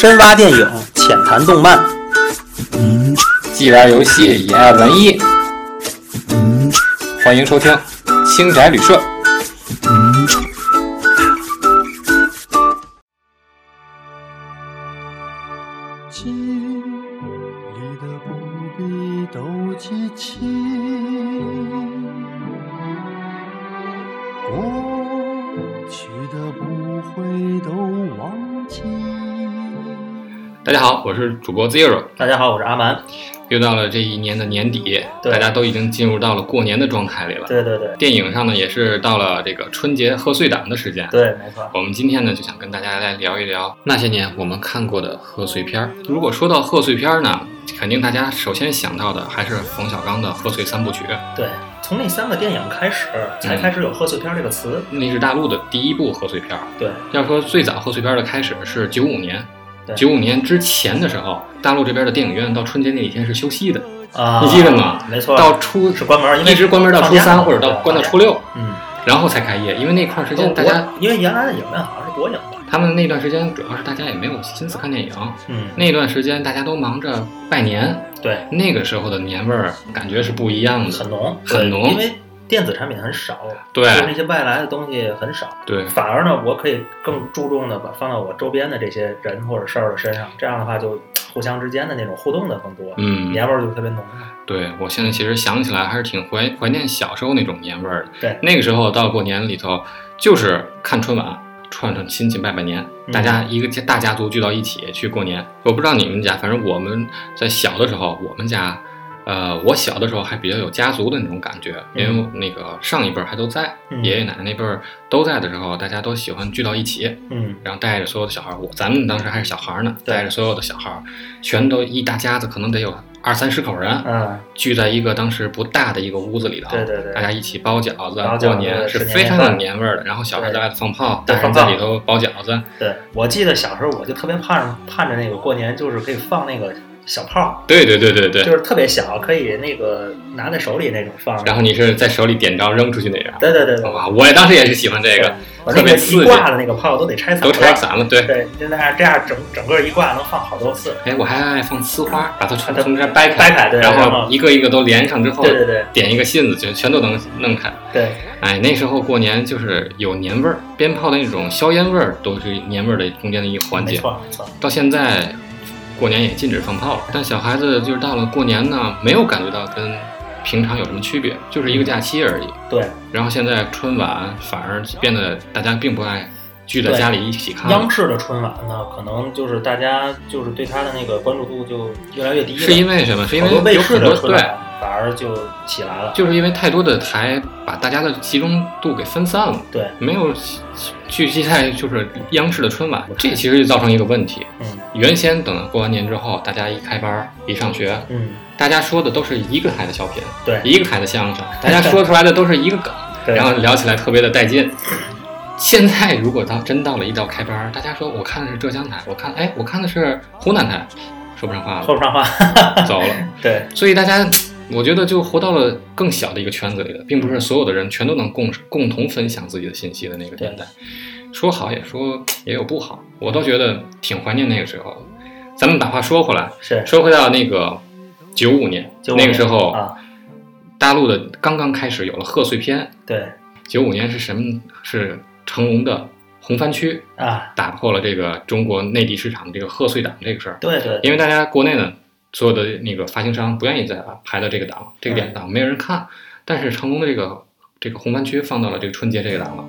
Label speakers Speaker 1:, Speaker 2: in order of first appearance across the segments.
Speaker 1: 深挖电影，浅谈动漫。
Speaker 2: 既玩游戏也爱文艺，欢迎收听星宅旅社。好，我是主播 Zero，
Speaker 1: 大家好，我是阿蛮。
Speaker 2: 又到了这一年的年底，大家都已经进入到了过年的状态里了。
Speaker 1: 对对对
Speaker 2: 电影上呢，也是到了这个春节贺岁档的时间。
Speaker 1: 对，没错。
Speaker 2: 我们今天呢，就想跟大家来聊一聊那些年我们看过的贺岁片儿。如果说到贺岁片儿呢，肯定大家首先想到的还是冯小刚的贺岁三部曲，
Speaker 1: 对，从那三个电影开始，才开始有贺岁片这个词。
Speaker 2: 那是大陆的第一部贺岁片儿。
Speaker 1: 对
Speaker 2: 要说最早贺岁片的开始是九五年，
Speaker 1: 对
Speaker 2: 九五年之前的时候，大陆这边的电影院到春节那几天是休息的，
Speaker 1: 啊，
Speaker 2: 你记得吗？
Speaker 1: 没错，
Speaker 2: 到初
Speaker 1: 是关门，
Speaker 2: 一直关门到初三或者到关到初六，
Speaker 1: 嗯，
Speaker 2: 然后才开业，因为那块儿时间大家
Speaker 1: 因为原来的影院好像是国影的，
Speaker 2: 他们那段时间主要是大家也没有心思看电影，
Speaker 1: 嗯，
Speaker 2: 那段时间大家都忙着拜年，
Speaker 1: 对，
Speaker 2: 那个时候的年味儿感觉是不一样的，
Speaker 1: 很浓，
Speaker 2: 很浓。
Speaker 1: 因为电子产品很少，
Speaker 2: 对
Speaker 1: 就是那些外来的东西很少。
Speaker 2: 对
Speaker 1: 反而呢，我可以更注重的把放到我周边的这些人或者事儿的身上，这样的话就互相之间的那种互动的更多，
Speaker 2: 嗯，
Speaker 1: 年味儿就特别浓。
Speaker 2: 对我现在其实想起来还是挺怀怀念小时候那种年味儿的。
Speaker 1: 对
Speaker 2: 那个时候到过年里头就是看春晚，串串亲戚拜拜年，
Speaker 1: 嗯
Speaker 2: 大家一个家大家族聚到一起去过年。我不知道你们家，反正我们在小的时候，我们家。呃，我小的时候还比较有家族的那种感觉，因为那个上一辈儿还都在，
Speaker 1: 嗯
Speaker 2: 爷爷奶奶那辈儿都在的时候，大家都喜欢聚到一起，
Speaker 1: 嗯，
Speaker 2: 然后带着所有的小孩儿，我咱们当时还是小孩儿呢，带着所有的小孩儿，全都一大家子，可能得有二三十口人，
Speaker 1: 嗯，
Speaker 2: 聚在一个当时不大的一个屋子里头，
Speaker 1: 对对对
Speaker 2: 大家一起包饺子，
Speaker 1: 包
Speaker 2: 过年是非常有年味儿的。然后小孩在外头放炮，大人在里头包饺子，
Speaker 1: 对，我记得小时候我就特别盼着盼着那个过年，就是可以放那个小炮，
Speaker 2: 对对对对对。
Speaker 1: 就是特别小，可以那个拿在手里那种放。
Speaker 2: 然后你是在手里点着扔出去那样，
Speaker 1: 对对对对，
Speaker 2: 哇！我也当时也是喜欢这个，特别刺激
Speaker 1: 一挂的那个炮都得拆散
Speaker 2: 都，拆散了。对，
Speaker 1: 对，就那样这样整整个一挂能放好多次。
Speaker 2: 哎，我还爱放呲花，把它从
Speaker 1: 它
Speaker 2: 从这掰开，
Speaker 1: 掰开对
Speaker 2: 然
Speaker 1: 然后
Speaker 2: 后一个一个都连上之后，
Speaker 1: 对对对
Speaker 2: 点一个信子就全都能弄开。
Speaker 1: 对，
Speaker 2: 哎，那时候过年就是有年味儿，鞭炮的那种硝烟味儿都是年味儿的中间的一个环
Speaker 1: 没
Speaker 2: 节。
Speaker 1: 错没错。
Speaker 2: 到现在，过年也禁止放炮了，但小孩子就是到了过年呢，没有感觉到跟平常有什么区别，就是一个假期而已。
Speaker 1: 对，
Speaker 2: 然后现在春晚反而变得大家并不爱聚在家里一起看
Speaker 1: 央，视的春晚呢，可能就是大家就是对它的那个关注度就越来越低了。
Speaker 2: 是因为什么？是因为很多对，
Speaker 1: 反而就起来了。
Speaker 2: 就是因为太多的台把大家的集中度给分散了。
Speaker 1: 对，
Speaker 2: 没有聚集在就是央视的春晚，这其实就造成一个问题。
Speaker 1: 嗯
Speaker 2: 原先等过完年之后，大家一开班儿一上学，
Speaker 1: 嗯，
Speaker 2: 大家说的都是一个台的小品，
Speaker 1: 对
Speaker 2: 一个台的相声，大家说出来的都是一个梗，
Speaker 1: 对
Speaker 2: 然后聊起来特别的带劲。现在如果到真到了一到开班，大家说我看的是浙江台，我看哎我看的是湖南台，说不上话了，
Speaker 1: 说不上话。
Speaker 2: 走了。
Speaker 1: 对，
Speaker 2: 所以大家，我觉得就活到了更小的一个圈子里了，并不是所有的人全都能共共同分享自己的信息的那个年代。说好也说也有不好，我倒觉得挺怀念那个时候的。咱们把话说回来，
Speaker 1: 是
Speaker 2: 说回到那个九五年
Speaker 1: ，95
Speaker 2: 那个时候、
Speaker 1: 啊，
Speaker 2: 大陆的刚刚开始有了贺岁片。
Speaker 1: 对
Speaker 2: 九五年是什么？是成龙的《红番区》
Speaker 1: 啊，
Speaker 2: 打破了这个中国内地市场的这个贺岁档这个事儿。
Speaker 1: 对对，
Speaker 2: 因为大家国内呢，所有的那个发行商不愿意再排到这个档，这个点档没有人看。但是成龙的这个这个红番区放到了这个春节这个档了，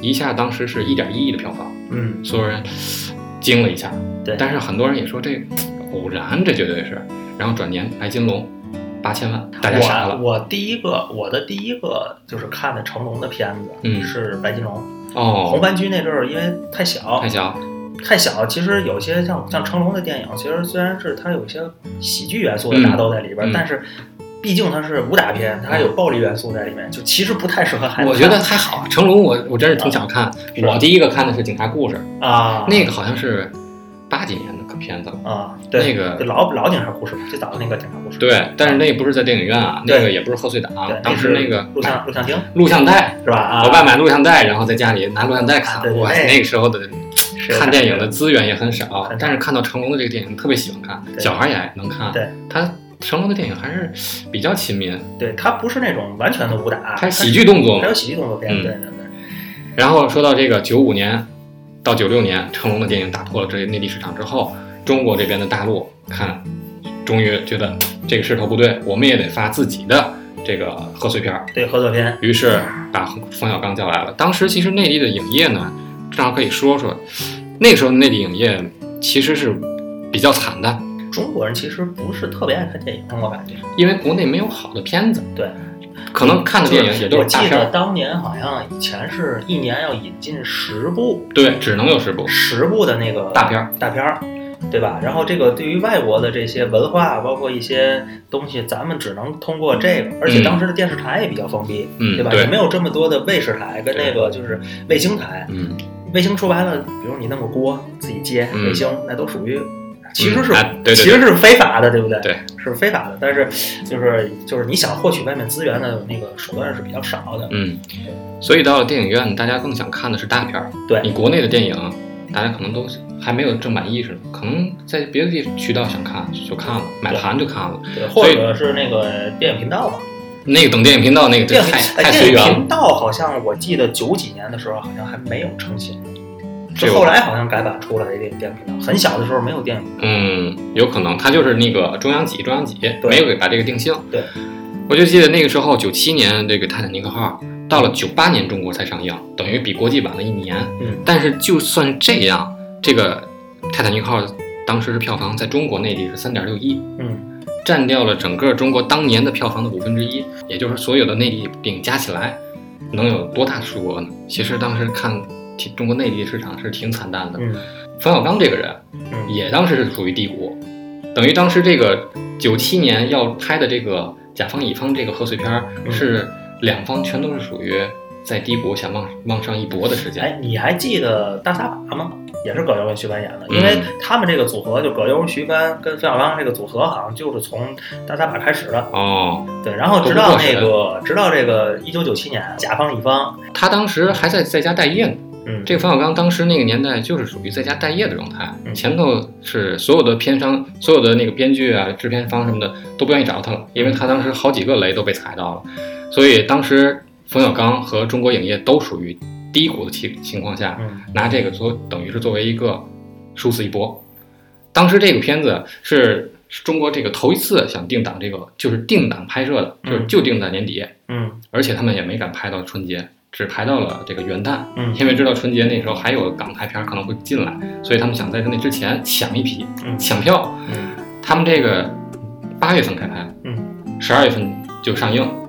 Speaker 2: 一下当时是一点一亿的票房，
Speaker 1: 嗯，
Speaker 2: 所有人惊了一下。
Speaker 1: 对，
Speaker 2: 但是很多人也说这偶然，这绝对是。然后转年白金龙八千万，大家傻了。
Speaker 1: 我我第一个我的第一个就是看的成龙的片子，
Speaker 2: 嗯
Speaker 1: 是白金龙。
Speaker 2: 哦
Speaker 1: 红，番区那阵儿因为太小，
Speaker 2: 太小，
Speaker 1: 太小，其实有些像像成龙的电影，其实虽然是它有一些喜剧元素的
Speaker 2: 嗯
Speaker 1: 打斗在里边，
Speaker 2: 嗯
Speaker 1: 但是毕竟它是武打片，它还有暴力元素在里面，就其实不太适合孩子。
Speaker 2: 我觉得还好。成龙我我真是挺想看，
Speaker 1: 是
Speaker 2: 我第一个看的是《警察故事》，
Speaker 1: 啊，
Speaker 2: 那个好像是八几年的片子了。
Speaker 1: 啊，对，
Speaker 2: 那个
Speaker 1: 老老警察故事，最早的那个警察故事，
Speaker 2: 对，但是那不是在电影院啊，那个也不是贺岁档
Speaker 1: 对，，
Speaker 2: 当时那个
Speaker 1: 录像录像厅
Speaker 2: 录像带，
Speaker 1: 是吧？啊，
Speaker 2: 我爸买录像带，然后在家里拿录像带看哇，
Speaker 1: 那
Speaker 2: 那个时候的看电影的资源也很少但是看到成龙的这个电影特别喜欢看，小孩也爱能看。
Speaker 1: 对，
Speaker 2: 他成龙的电影还是比较亲民，
Speaker 1: 对他不是那种完全的武打，
Speaker 2: 他是喜剧动作
Speaker 1: 还有。喜剧动作片，
Speaker 2: 嗯
Speaker 1: 对对对，
Speaker 2: 然后说到这个九五年到九六年，成龙的电影打破了这内地市场之后，中国这边的大陆看，终于觉得这个势头不对，我们也得发自己的这个贺岁片儿。
Speaker 1: 对贺岁片，
Speaker 2: 于是把冯小刚叫来了。当时其实内地的影业呢，正好可以说说，那个时候内地影业其实是比较惨的，
Speaker 1: 中国人其实不是特别爱看电影，我感觉。
Speaker 2: 因为国内没有好的片子，
Speaker 1: 对，
Speaker 2: 可能看的电影也都
Speaker 1: 我记得
Speaker 2: 是大片儿，
Speaker 1: 当年好像以前是一年要引进十部，
Speaker 2: 对，只能有十部。
Speaker 1: 十部的那个
Speaker 2: 大片儿
Speaker 1: 大片儿，对吧？然后这个对于外国的这些文化，包括一些东西，咱们只能通过这个，而且当时的电视台也比较封闭，
Speaker 2: 嗯，
Speaker 1: 对吧？也没有这么多的卫视台跟那个就是卫星台。
Speaker 2: 嗯，
Speaker 1: 卫星说白了，比如你弄个锅自己接
Speaker 2: 嗯
Speaker 1: 卫星，那都属于。其实是、其实是非法的，对不对？
Speaker 2: 对，
Speaker 1: 是非法的。但是就是就是你想获取外面资源的那个手段是比较少的。
Speaker 2: 嗯，所以到了电影院，大家更想看的是大片儿。
Speaker 1: 对
Speaker 2: 你国内的电影，大家可能都还没有正版意识，可能在别的地渠道想看就看了，买盘就看了。
Speaker 1: 对，或者是那个电影频道吧。
Speaker 2: 那个等电影频道那个太
Speaker 1: 哎
Speaker 2: 太随缘了
Speaker 1: 电影频。道好像我记得九几年的时候好像还没有成型，
Speaker 2: 这个
Speaker 1: 是后来好像改版出来的一个电影频道。很小的时候没有电影频道。
Speaker 2: 嗯，有可能它就是那个中央几中央几，没有给把这个定性。
Speaker 1: 对，
Speaker 2: 我就记得那个时候，九七年这个《泰坦尼克号》到了九八年中国才上映，等于比国际晚了一年。
Speaker 1: 嗯
Speaker 2: 但是就算这样，这个《泰坦尼克号》当时是票房在中国内地是三点六亿，
Speaker 1: 嗯，
Speaker 2: 占掉了整个中国当年的票房的五分之一，也就是所有的内地电影加起来，能有多大数额呢？其实当时看挺中国内地市场是挺惨淡的。
Speaker 1: 嗯
Speaker 2: 冯小刚这个人，
Speaker 1: 嗯
Speaker 2: 也当时是属于低谷，等于当时这个九七年要拍的这个甲方乙方这个贺岁片儿，
Speaker 1: 嗯
Speaker 2: 是两方全都是属于在低谷想往往上一搏的时间。
Speaker 1: 哎，你还记得大撒把吗？也是葛优跟徐帆演的，
Speaker 2: 嗯
Speaker 1: 因为他们这个组合就葛优、徐帆跟冯小刚这个组合，好像就是从大撒把开始的。
Speaker 2: 哦，
Speaker 1: 对，然后直到那个，直到这个一九九七年，甲方乙方，
Speaker 2: 他当时还在在家待业呢。
Speaker 1: 嗯，
Speaker 2: 这个冯小刚当时那个年代就是属于在家待业的状态，
Speaker 1: 嗯
Speaker 2: 前头是所有的片商、所有的那个编剧啊、制片方什么的都不愿意找他了，因为他当时好几个雷都被踩到了，所以当时冯小刚和中国影业都属于低谷的情情况下，
Speaker 1: 嗯
Speaker 2: 拿这个作等于是作为一个殊死一搏。当时这个片子是是中国这个头一次想定档这个，就是定档拍摄的，就是
Speaker 1: 嗯
Speaker 2: 就定在年底，
Speaker 1: 嗯
Speaker 2: 而且他们也没敢拍到春节，只拍到了这个元旦。
Speaker 1: 嗯
Speaker 2: 因为知道春节那时候还有港台片可能会进来，所以他们想在那之前抢一批，
Speaker 1: 嗯
Speaker 2: 抢票。
Speaker 1: 嗯
Speaker 2: 他们这个八月份开拍，
Speaker 1: 嗯，
Speaker 2: 十二月份就上映，
Speaker 1: 嗯，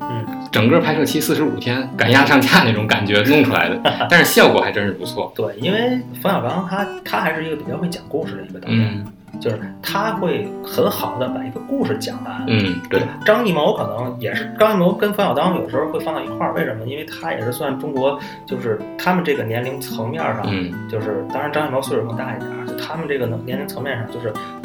Speaker 2: 整个拍摄期四十五天，赶鸭上架那种感觉弄出来的，但是效果还真是不错。
Speaker 1: 对，因为冯小刚他他还是一个比较会讲故事的一个导演，
Speaker 2: 嗯
Speaker 1: 就是他会很好的把一个故事讲完。
Speaker 2: 嗯，对，
Speaker 1: 张艺谋可能也是，张艺谋跟冯小刚有时候会放到一块儿，为什么？因为他也是算中国，就是他们这个年龄层面上，
Speaker 2: 嗯
Speaker 1: 就是当然张艺谋岁数更大一点儿，就他们这个年龄层面上，就是那个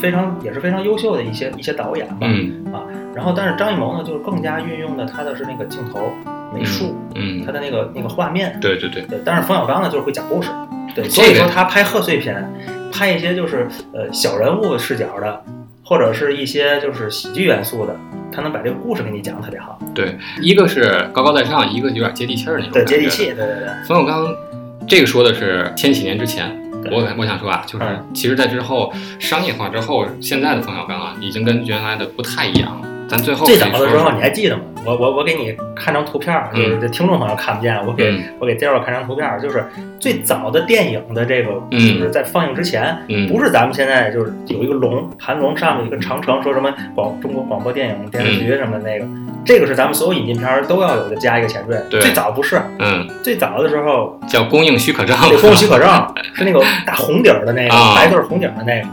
Speaker 1: 非常也是非常优秀的一些一些导演吧。
Speaker 2: 嗯
Speaker 1: 啊，然后但是张艺谋呢，就是更加运用的他的是那个镜头、美术，
Speaker 2: 嗯
Speaker 1: 他，的那个那个画面。
Speaker 2: 对对对，
Speaker 1: 对，但是冯小刚呢，就是会讲故事。对，所以说他拍贺岁片，拍一些就是呃小人物视角的，或者是一些就是喜剧元素的，他能把这个故事给你讲的特别好。
Speaker 2: 对，一个是高高在上，一个有点接地气儿那种。
Speaker 1: 对，接地气，。对对对。
Speaker 2: 冯小刚这个说的是千禧年之前，
Speaker 1: 对
Speaker 2: 我我想说啊，就是
Speaker 1: 嗯。
Speaker 2: 其实，在之后商业化之后，现在的冯小刚啊，已经跟原来的不太一样了。咱最后
Speaker 1: 最早的时候你还记得吗？我我我给你看张图片儿，就是
Speaker 2: 嗯。
Speaker 1: 这听众朋友看不见，我给、
Speaker 2: 嗯。
Speaker 1: 我给介绍看张图片儿，就是最早的电影的这个，
Speaker 2: 嗯。
Speaker 1: 就是在放映之前，
Speaker 2: 嗯。
Speaker 1: 不是咱们现在就是有一个龙盘龙上面有一个长城，说什么广中国广播电影电视局什么的那个，这个是咱们所有引进片儿都要有的加一个前缀。
Speaker 2: 对
Speaker 1: 最早不是，
Speaker 2: 嗯，
Speaker 1: 最早的时候
Speaker 2: 叫供应许可证，
Speaker 1: 有供应许可证，是那个大红底儿的那个、
Speaker 2: 啊
Speaker 1: 白字儿红底儿的那个，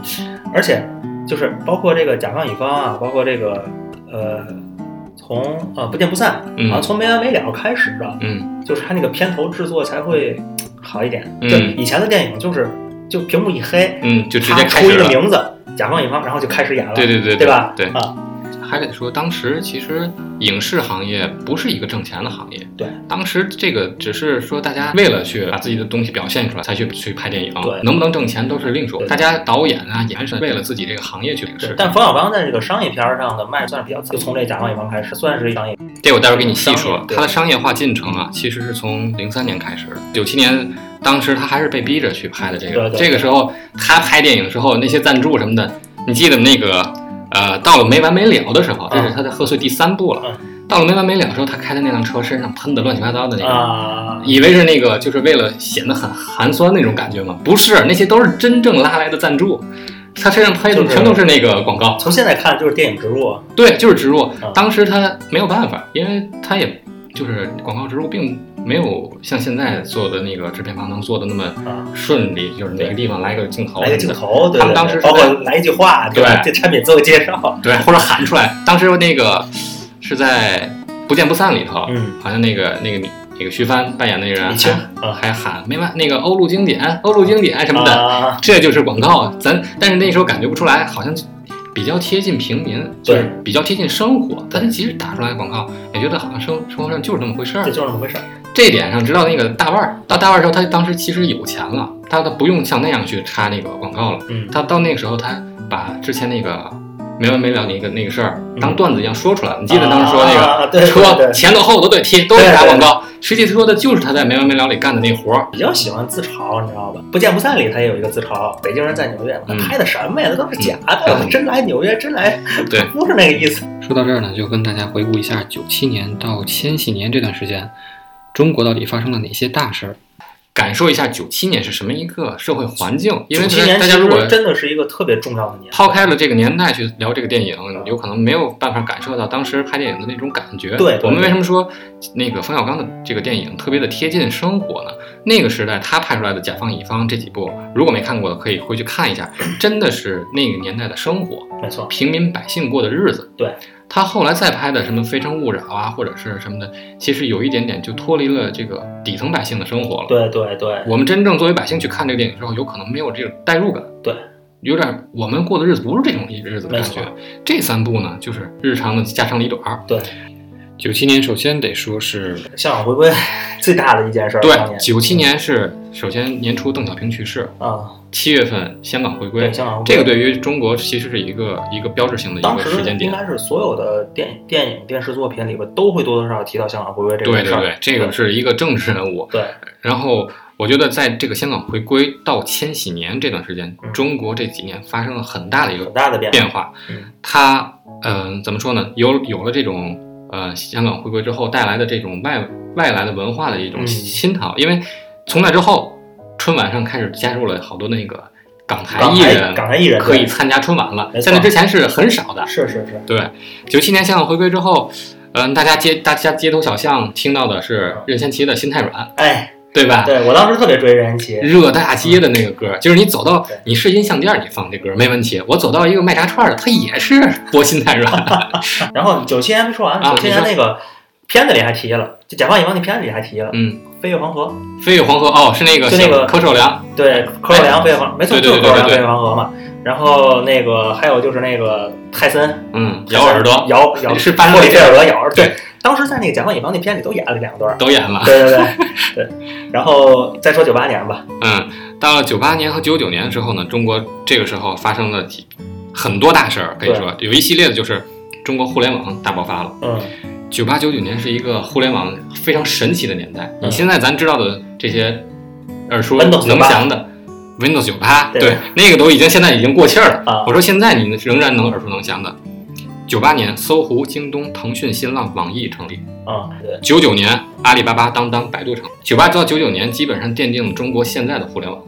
Speaker 1: 而且就是包括这个甲方乙方啊，包括这个呃，从呃不见不散，
Speaker 2: 嗯
Speaker 1: 好像从没完没了开始的，
Speaker 2: 嗯
Speaker 1: 就是他那个片头制作才会好一点。
Speaker 2: 嗯
Speaker 1: 就以前的电影就是就屏幕一黑，
Speaker 2: 嗯，就直
Speaker 1: 他
Speaker 2: 接
Speaker 1: 出一。个名字，甲方乙方，然后就开始演了，
Speaker 2: 对对对
Speaker 1: 对吧？
Speaker 2: 对
Speaker 1: 啊。
Speaker 2: 还得说，当时其实影视行业不是一个挣钱的行业。
Speaker 1: 对，
Speaker 2: 当时这个只是说大家为了去把自己的东西表现出来，才去去拍电影
Speaker 1: 对，
Speaker 2: 能不能挣钱都是另说。大家导演啊、演员是为了自己这个行业去影视。
Speaker 1: 但冯小刚在这个商业片儿上的卖算是比较早，就从这《甲方乙方》开始，算是商业。
Speaker 2: 这我待会儿给你细说
Speaker 1: 商业，对
Speaker 2: 它的商业化进程啊，其实是从零三年开始的。九七年，当时他还是被逼着去拍的这个。
Speaker 1: 对对
Speaker 2: 这个时候他拍电影之后，那些赞助什么的，你记得那个呃，到了没完没了的时候，这是他在贺岁第三部了。
Speaker 1: 嗯
Speaker 2: 到了没完没了的时候，他开的那辆车身上喷的乱七八糟的那个，
Speaker 1: 啊，
Speaker 2: 以为是那个就是为了显得很寒酸那种感觉吗？不是，那些都是真正拉来的赞助。他身上拍的全都是那个广告，
Speaker 1: 从现在看就是电影植入，
Speaker 2: 对，就是植入
Speaker 1: 嗯。
Speaker 2: 当时他没有办法，因为他也就是广告植入，并没有像现在做的那个制片方能做的那么
Speaker 1: 啊
Speaker 2: 顺利，就是哪个地方来个镜头，
Speaker 1: 来个镜，头，对
Speaker 2: 他们当时是
Speaker 1: 包括来一句话，吧
Speaker 2: 对
Speaker 1: 这产品做个介绍，
Speaker 2: 对，或者喊出来。当时那个是在《不见不散》里头，
Speaker 1: 嗯，
Speaker 2: 好像那个那个女那个徐帆扮演那个人还还喊没完那个欧陆经典，欧陆经典什么的，
Speaker 1: 啊，
Speaker 2: 这就是广告。咱但是那时候感觉不出来，好像比较贴近平民，就是比较贴近生活。但是其实打出来的广告，也觉得好像生生活上就是那么回事儿
Speaker 1: 这。就是那么回事儿。
Speaker 2: 这点上，直到那个大腕儿到大腕儿的时候，他当时其实有钱了，他他不用像那样去插那个广告了。
Speaker 1: 嗯，
Speaker 2: 他到那个时候，他把之前那个没完没了那个那个事儿
Speaker 1: 嗯
Speaker 2: 当段子一样说出来了。你记得当时说那个、车前头后头都得贴，都得打广告。实际说的就是他在没完没了里干的那活儿。
Speaker 1: 比较喜欢自嘲，你知道吧？不见不散里他也有一个自嘲，北京人在纽约，他
Speaker 2: 嗯
Speaker 1: 拍的什么呀？那都是假的，
Speaker 2: 嗯
Speaker 1: 真来纽约，真来，
Speaker 2: 对
Speaker 1: 不是那个意思。
Speaker 2: 说到这儿呢，就跟大家回顾一下九七年到千禧年这段时间，中国到底发生了哪些大事儿，感受一下九七年是什么一个社会环境。因为大家如果
Speaker 1: 真的是一个特别重要的年，
Speaker 2: 抛开了这个年代去聊这个电影，有可能没有办法感受到当时拍电影的那种感觉。
Speaker 1: 对对
Speaker 2: 我们为什么说那个冯小刚的这个电影特别的贴近生活呢？那个时代他拍出来的《甲方乙方》这几部，如果没看过的可以回去看一下，真的是那个年代的生活，
Speaker 1: 没错，
Speaker 2: 平民百姓过的日子。
Speaker 1: 对。
Speaker 2: 他后来再拍的什么《非诚勿扰》啊，或者是什么的，其实有一点点就脱离了这个底层百姓的生活了。
Speaker 1: 对对对，
Speaker 2: 我们真正作为百姓去看这个电影之后，有可能没有这种代入感，
Speaker 1: 对，
Speaker 2: 有点我们过的日子不是这种日子的感觉。这三部呢，就是日常的家长里短儿。
Speaker 1: 对，
Speaker 2: 九七年首先得说是
Speaker 1: 香港回归 最大的一件事儿，
Speaker 2: 对，
Speaker 1: 年
Speaker 2: 九七年是首先年初邓小平去世，
Speaker 1: 啊，
Speaker 2: 七月份香港回归，
Speaker 1: 香港回归
Speaker 2: 这个对于中国其实是一个一个标志性的一个时间点。
Speaker 1: 应该是所有的电电影、电视作品里边都会多多少少提到香港回归这个事儿。
Speaker 2: 对对对，这个是一个政治人物。
Speaker 1: 对
Speaker 2: 然后我觉得在这个香港回归到千禧年这段时间，
Speaker 1: 嗯
Speaker 2: 中国这几年发生了很大的一个
Speaker 1: 很大的变
Speaker 2: 变化。
Speaker 1: 嗯
Speaker 2: 它嗯、怎么说呢？有有了这种呃香港回归之后带来的这种外外来的文化的一种
Speaker 1: 嗯
Speaker 2: 熏陶，因为从那之后，春晚上开始加入了好多那个港台艺人
Speaker 1: 港台艺人
Speaker 2: 可以参加春晚了，在那之前是很少的。
Speaker 1: 是是是，
Speaker 2: 对，九七年香港回归之后，嗯、大家街大家街头小巷听到的是任贤齐的《心太软》，
Speaker 1: 哎，
Speaker 2: 对吧？
Speaker 1: 对我当时特别追任贤齐，
Speaker 2: 热大街的那个歌，就是你走到你是音像店，你放这歌没问题。我走到一个卖炸串的，他也是播心太软。
Speaker 1: 然后九七年没说完，
Speaker 2: 啊
Speaker 1: 九七年那个片子里还提了，就《甲方乙方》那片子里还提了，
Speaker 2: 嗯，
Speaker 1: 飞越黄河，
Speaker 2: 飞越黄河哦，是那个
Speaker 1: 就那个
Speaker 2: 柯受良，
Speaker 1: 对，柯受良飞越黄，没错，就是柯受良飞越黄河嘛。然后那个还有就是那个泰森
Speaker 2: 嗯，咬耳朵，
Speaker 1: 咬咬
Speaker 2: 是巴
Speaker 1: 莫里菲尔德咬耳朵，
Speaker 2: 对。
Speaker 1: 对，当时在那个《甲方乙方》那片里都演了两段儿，
Speaker 2: 都演了。
Speaker 1: 对对对。对。然后再说九八年吧，
Speaker 2: 嗯，到了九八年和九九年之后呢，中国这个时候发生了几很多大事儿，可以说有一系列的就是中国互联网大爆发了。
Speaker 1: 嗯，
Speaker 2: 九八九九年是一个互联网非常神奇的年代。
Speaker 1: 嗯
Speaker 2: 你现在咱知道的这些耳熟能详的 Windows 九八，
Speaker 1: 对
Speaker 2: 对，那个都已经现在已经过气儿了。
Speaker 1: 啊
Speaker 2: 我说现在你仍然能耳熟能详的。九八年，搜狐、京东、腾讯、新浪、网易成立。
Speaker 1: 啊，对，
Speaker 2: 九九年，阿里巴巴、当当、百度成立。九八到九九年，基本上奠定了中国现在的互联网。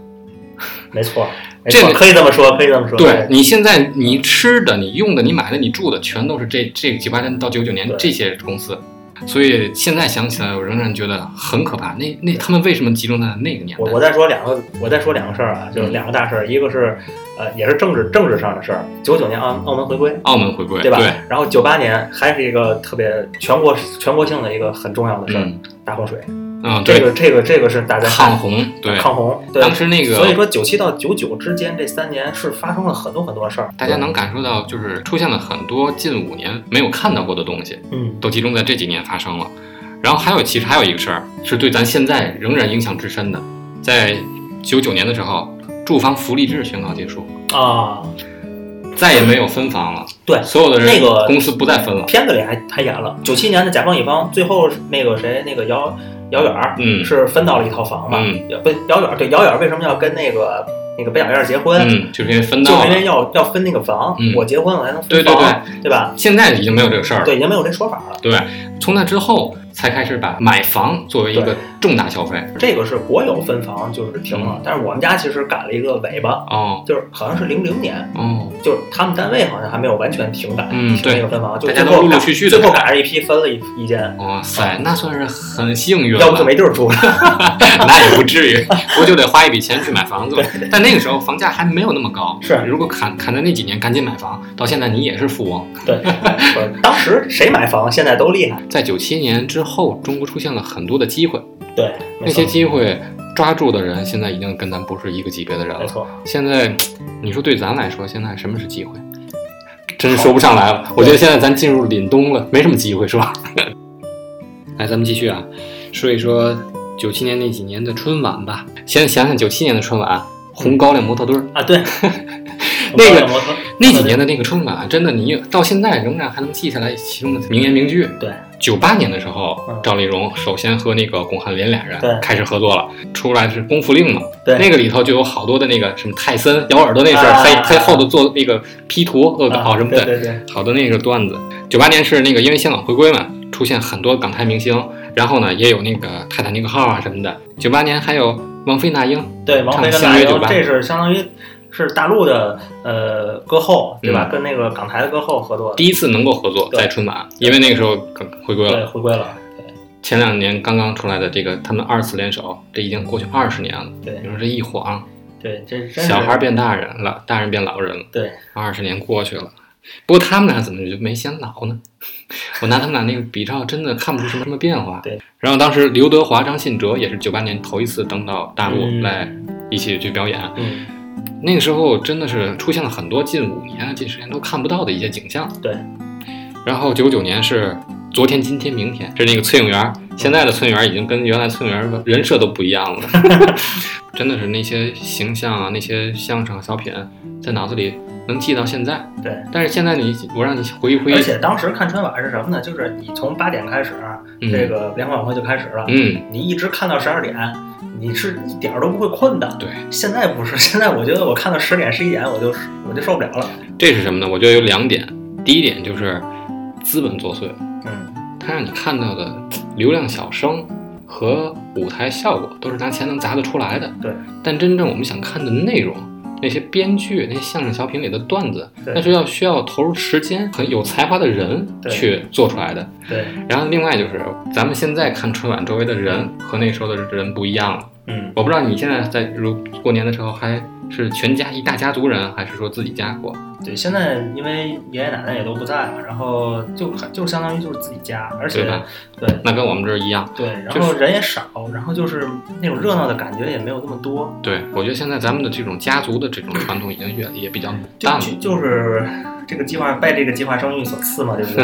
Speaker 1: 没错，没错，
Speaker 2: 这个
Speaker 1: 可以这么说，可以这么说。
Speaker 2: 对你现在你吃的、你用的、你买的、你住的，全都是这这九八年到九九年这些公司。所以现在想起来，我仍然觉得很可怕。那那他们为什么集中在那个年代？
Speaker 1: 我我再说两个，我再说两个事儿啊，就是两个大事儿，一个是呃也是政治政治上的事儿，九九年澳澳门回归，
Speaker 2: 澳门回归，
Speaker 1: 对吧？
Speaker 2: 对，
Speaker 1: 然后九八年还是一个特别全国全国性的一个很重要的事儿，
Speaker 2: 嗯，
Speaker 1: 大洪水。
Speaker 2: 嗯，对，
Speaker 1: 这个这个这个是大家
Speaker 2: 抗洪，对，
Speaker 1: 抗洪，对
Speaker 2: 当时那个，
Speaker 1: 所以说九七到九九之间这三年是发生了很多很多事儿，
Speaker 2: 大家能感受到，就是出现了很多近五年没有看到过的东西，
Speaker 1: 嗯
Speaker 2: 都集中在这几年发生了。然后还有，其实还有一个事儿是对咱现在仍然影响至深的，在九九年的时候，住房福利制宣告结束，
Speaker 1: 啊，
Speaker 2: 再也没有分房了，
Speaker 1: 对，
Speaker 2: 所有的人
Speaker 1: 那个
Speaker 2: 公司不再分了，
Speaker 1: 片子里还还演了九七年的甲方乙方，最后那个谁那个姚姚远儿
Speaker 2: 嗯
Speaker 1: 是分到了一套房嘛，
Speaker 2: 嗯
Speaker 1: 不姚远儿对姚远儿为什么要跟那个那个北小燕儿结婚？
Speaker 2: 嗯，就是因为分到
Speaker 1: 就是因为。要要分那个房，
Speaker 2: 嗯
Speaker 1: 我结婚我才能分
Speaker 2: 对对
Speaker 1: 分房，对吧？
Speaker 2: 现在已经没有这个事儿了，
Speaker 1: 对，已经没有这说法了。
Speaker 2: 对，从那之后才开始把买房作为一个重大消费。
Speaker 1: 这个是国有分房就是停了，
Speaker 2: 嗯
Speaker 1: 但是我们家其实赶了一个尾巴，
Speaker 2: 哦
Speaker 1: 就是好像是零零年，
Speaker 2: 哦，
Speaker 1: 就是他们单位好像还没有完全停摆，停
Speaker 2: 嗯对
Speaker 1: 那个分房，就
Speaker 2: 大家都陆陆续续地改
Speaker 1: 最后赶上一批分了一一间，
Speaker 2: 哇塞，那算是很幸运了，
Speaker 1: 要不就没地儿住了。
Speaker 2: 那也不至于，不就得花一笔钱去买房子吗？但那个时候房价还没有那么高，
Speaker 1: 是
Speaker 2: 如果砍砍在那几年赶紧买房，到现在你也是富翁。
Speaker 1: 对，当时谁买房现在都厉害，
Speaker 2: 在九七年之后，中国出现了很多的机会，
Speaker 1: 对，
Speaker 2: 那些机会抓住的人，现在已经跟咱不是一个级别的人了。
Speaker 1: 没错，
Speaker 2: 现在，你说对咱来说，现在什么是机会？真是说不上来了。我觉得现在咱进入凛冬了，没什么机会，是吧？来，咱们继续啊，说一说九七年那几年的春晚吧。先想想九七年的春晚，红高粱模特队儿。
Speaker 1: 啊，对，
Speaker 2: 那个
Speaker 1: 摩托
Speaker 2: 那几年的那个春晚，真的你到现在仍然还能记下来其中的名言名句。
Speaker 1: 对，
Speaker 2: 九八年的时候
Speaker 1: 嗯，
Speaker 2: 赵丽蓉首先和那个巩汉林俩人开始合作了，出来是《功夫令》嘛，
Speaker 1: 对
Speaker 2: 那个里头就有好多的那个什么泰森咬耳朵那事儿，
Speaker 1: 啊
Speaker 2: 还还后头做那个 P 图恶搞什么的，
Speaker 1: 啊对对对，
Speaker 2: 好多那个段子。九八年是那个因为香港回归嘛，出现很多港台明星，然后呢也有那个泰坦尼克号啊什么的。九八年还有王菲、那英，
Speaker 1: 对，王菲跟那英这是相当于是大陆的呃歌后，对吧？
Speaker 2: 嗯
Speaker 1: 跟那个港台的歌后合作，
Speaker 2: 第一次能够合作在春晚，因为那个时候回归
Speaker 1: 对，
Speaker 2: 了。
Speaker 1: 回归了，
Speaker 2: 前两年刚刚出来的这个他们二次联手，这已经过去二十年了。
Speaker 1: 对
Speaker 2: 你说这一晃，
Speaker 1: 对，这真是
Speaker 2: 小孩变大人了，大人变老人了。
Speaker 1: 对，
Speaker 2: 二十年过去了，不过他们俩怎么就没显老呢？我拿他们俩那个比照，真的看不出什么什么变化。
Speaker 1: 对。
Speaker 2: 然后当时刘德华、张信哲也是九八年头一次登到大陆
Speaker 1: 嗯
Speaker 2: 来一起去表演，
Speaker 1: 嗯，
Speaker 2: 那个时候真的是出现了很多近五年、近十年都看不到的一些景象。
Speaker 1: 对。
Speaker 2: 然后九九年是昨天、今天、明天，是那个崔永元。现在的崔永元已经跟原来崔永元人设都不一样了，真的是那些形象啊，那些相声小品，在脑子里能记到现在。
Speaker 1: 对。
Speaker 2: 但是现在你我让你回忆回忆
Speaker 1: 而，且当时看春晚是什么呢？就是你从八点开始，
Speaker 2: 嗯
Speaker 1: 这个联欢晚会就开始了，
Speaker 2: 嗯，
Speaker 1: 你一直看到十二点，你是一点儿都不会困的。
Speaker 2: 对，
Speaker 1: 现在不是，现在我觉得我看到十点十一点，我就我就受不了了。
Speaker 2: 这是什么呢？我觉得有两点。第一点就是资本作祟，
Speaker 1: 嗯，
Speaker 2: 它让你看到的流量小生和舞台效果都是拿钱能砸得出来的。
Speaker 1: 对。
Speaker 2: 但真正我们想看的内容，那些编剧、那些相声小品里的段子，那是要需要投入时间很有才华的人去做出来的。
Speaker 1: 对，
Speaker 2: 然后另外就是，咱们现在看春晚，周围的人和那时候的人不一样了。
Speaker 1: 嗯，
Speaker 2: 我不知道你现在在如过年的时候还是全家一大家族人，还是说自己家过？
Speaker 1: 对，现在因为爷爷奶奶也都不在了，然后就就相当于就是自己家，而且
Speaker 2: 对吧
Speaker 1: 对
Speaker 2: 那跟我们这儿一样。
Speaker 1: 对，然后人也少，然后就是那种热闹的感觉也没有那么多，
Speaker 2: 对，我觉得现在咱们的这种家族的这种传统已经越也比较淡了。
Speaker 1: 就就就是这个计划拜这个计划生育所赐嘛，对不对？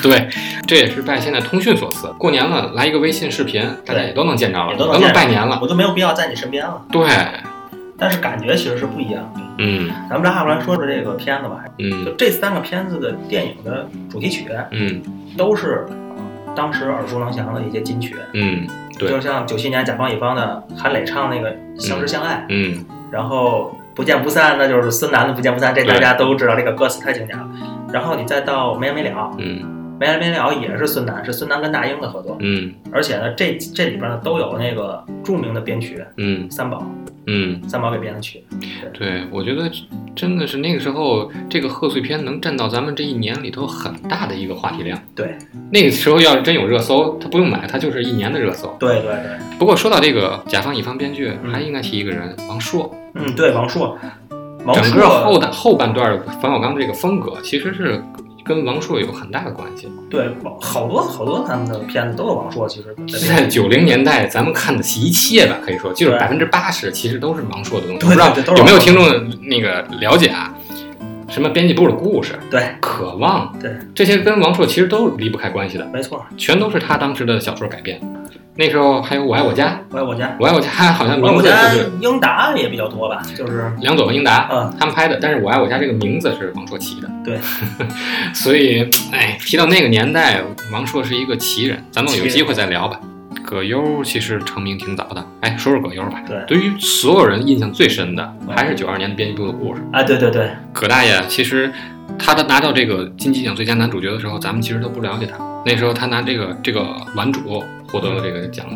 Speaker 2: 对，这也是拜现在通讯所赐。过年了，来一个微信视频，大家也都能见着了，都
Speaker 1: 也都能
Speaker 2: 拜年了。
Speaker 1: 我就没有必要在你身边了，
Speaker 2: 对，
Speaker 1: 但是感觉其实是不一样。的。
Speaker 2: 嗯。
Speaker 1: 咱们拉回来说说这个片子吧，嗯。就
Speaker 2: 嗯
Speaker 1: 这三个片子的电影的主题曲
Speaker 2: 嗯。
Speaker 1: 都是呃当时耳熟能详的一些金曲，
Speaker 2: 嗯，对。
Speaker 1: 就像九七年甲方乙方的韩磊唱那个《相知相爱》，
Speaker 2: 嗯。
Speaker 1: 然后不见不散，那就是孙楠的《不见不散》，这大家都知道，这个歌词太经典了。然后你再到没完没了，
Speaker 2: 嗯
Speaker 1: 没完没了也是孙楠，是孙楠跟那英的合作，
Speaker 2: 嗯
Speaker 1: 而且呢，这这里边呢都有那个著名的编曲
Speaker 2: 嗯
Speaker 1: 三宝，
Speaker 2: 嗯，
Speaker 1: 三宝给编的曲。
Speaker 2: 对，我觉得真的是那个时候，这个贺岁片能占到咱们这一年里头很大的一个话题量。
Speaker 1: 对
Speaker 2: 那个时候要是真有热搜，他不用买，他就是一年的热搜。
Speaker 1: 对对对，
Speaker 2: 不过说到这个甲方乙方编剧，
Speaker 1: 嗯
Speaker 2: 还应该提一个人，王朔。
Speaker 1: 嗯，对，王朔，王
Speaker 2: 整个后
Speaker 1: 朔，
Speaker 2: 的后半段的冯小刚这个风格，其实是跟王朔有很大的关系。
Speaker 1: 对，好多好多他们的片子都有王朔，其实
Speaker 2: 在九零年代，咱们看的一切吧，可以说就是
Speaker 1: 对
Speaker 2: 百分之八十其实都是王朔的东西。
Speaker 1: 对
Speaker 2: 不知道有没有听众那个了解啊？什么编辑部的故事、
Speaker 1: 对
Speaker 2: 渴望，
Speaker 1: 对，
Speaker 2: 这些跟王朔其实都离不开关系的，
Speaker 1: 没错。
Speaker 2: 全都是他当时的小说改编。那时候还有《我爱我家》，
Speaker 1: 我爱我家，《
Speaker 2: 我爱我家》好像名字就是
Speaker 1: 英达也比较多吧，就是
Speaker 2: 梁左和英达
Speaker 1: 嗯
Speaker 2: 他们拍的，但是《我爱我家》这个名字是王朔起的。
Speaker 1: 对，
Speaker 2: 所以哎，提到那个年代，王朔是一个奇人，咱们有机会再聊吧。葛优其实成名挺早的，哎，说说葛优吧。
Speaker 1: 对
Speaker 2: 对于所有人印象最深的还是九二年的编辑部的故事。
Speaker 1: 啊，对对对，
Speaker 2: 葛大爷其实他的拿到这个金鸡奖最佳男主角的时候，咱们其实都不了解他。那时候他拿这个这个顽主获得了这个奖，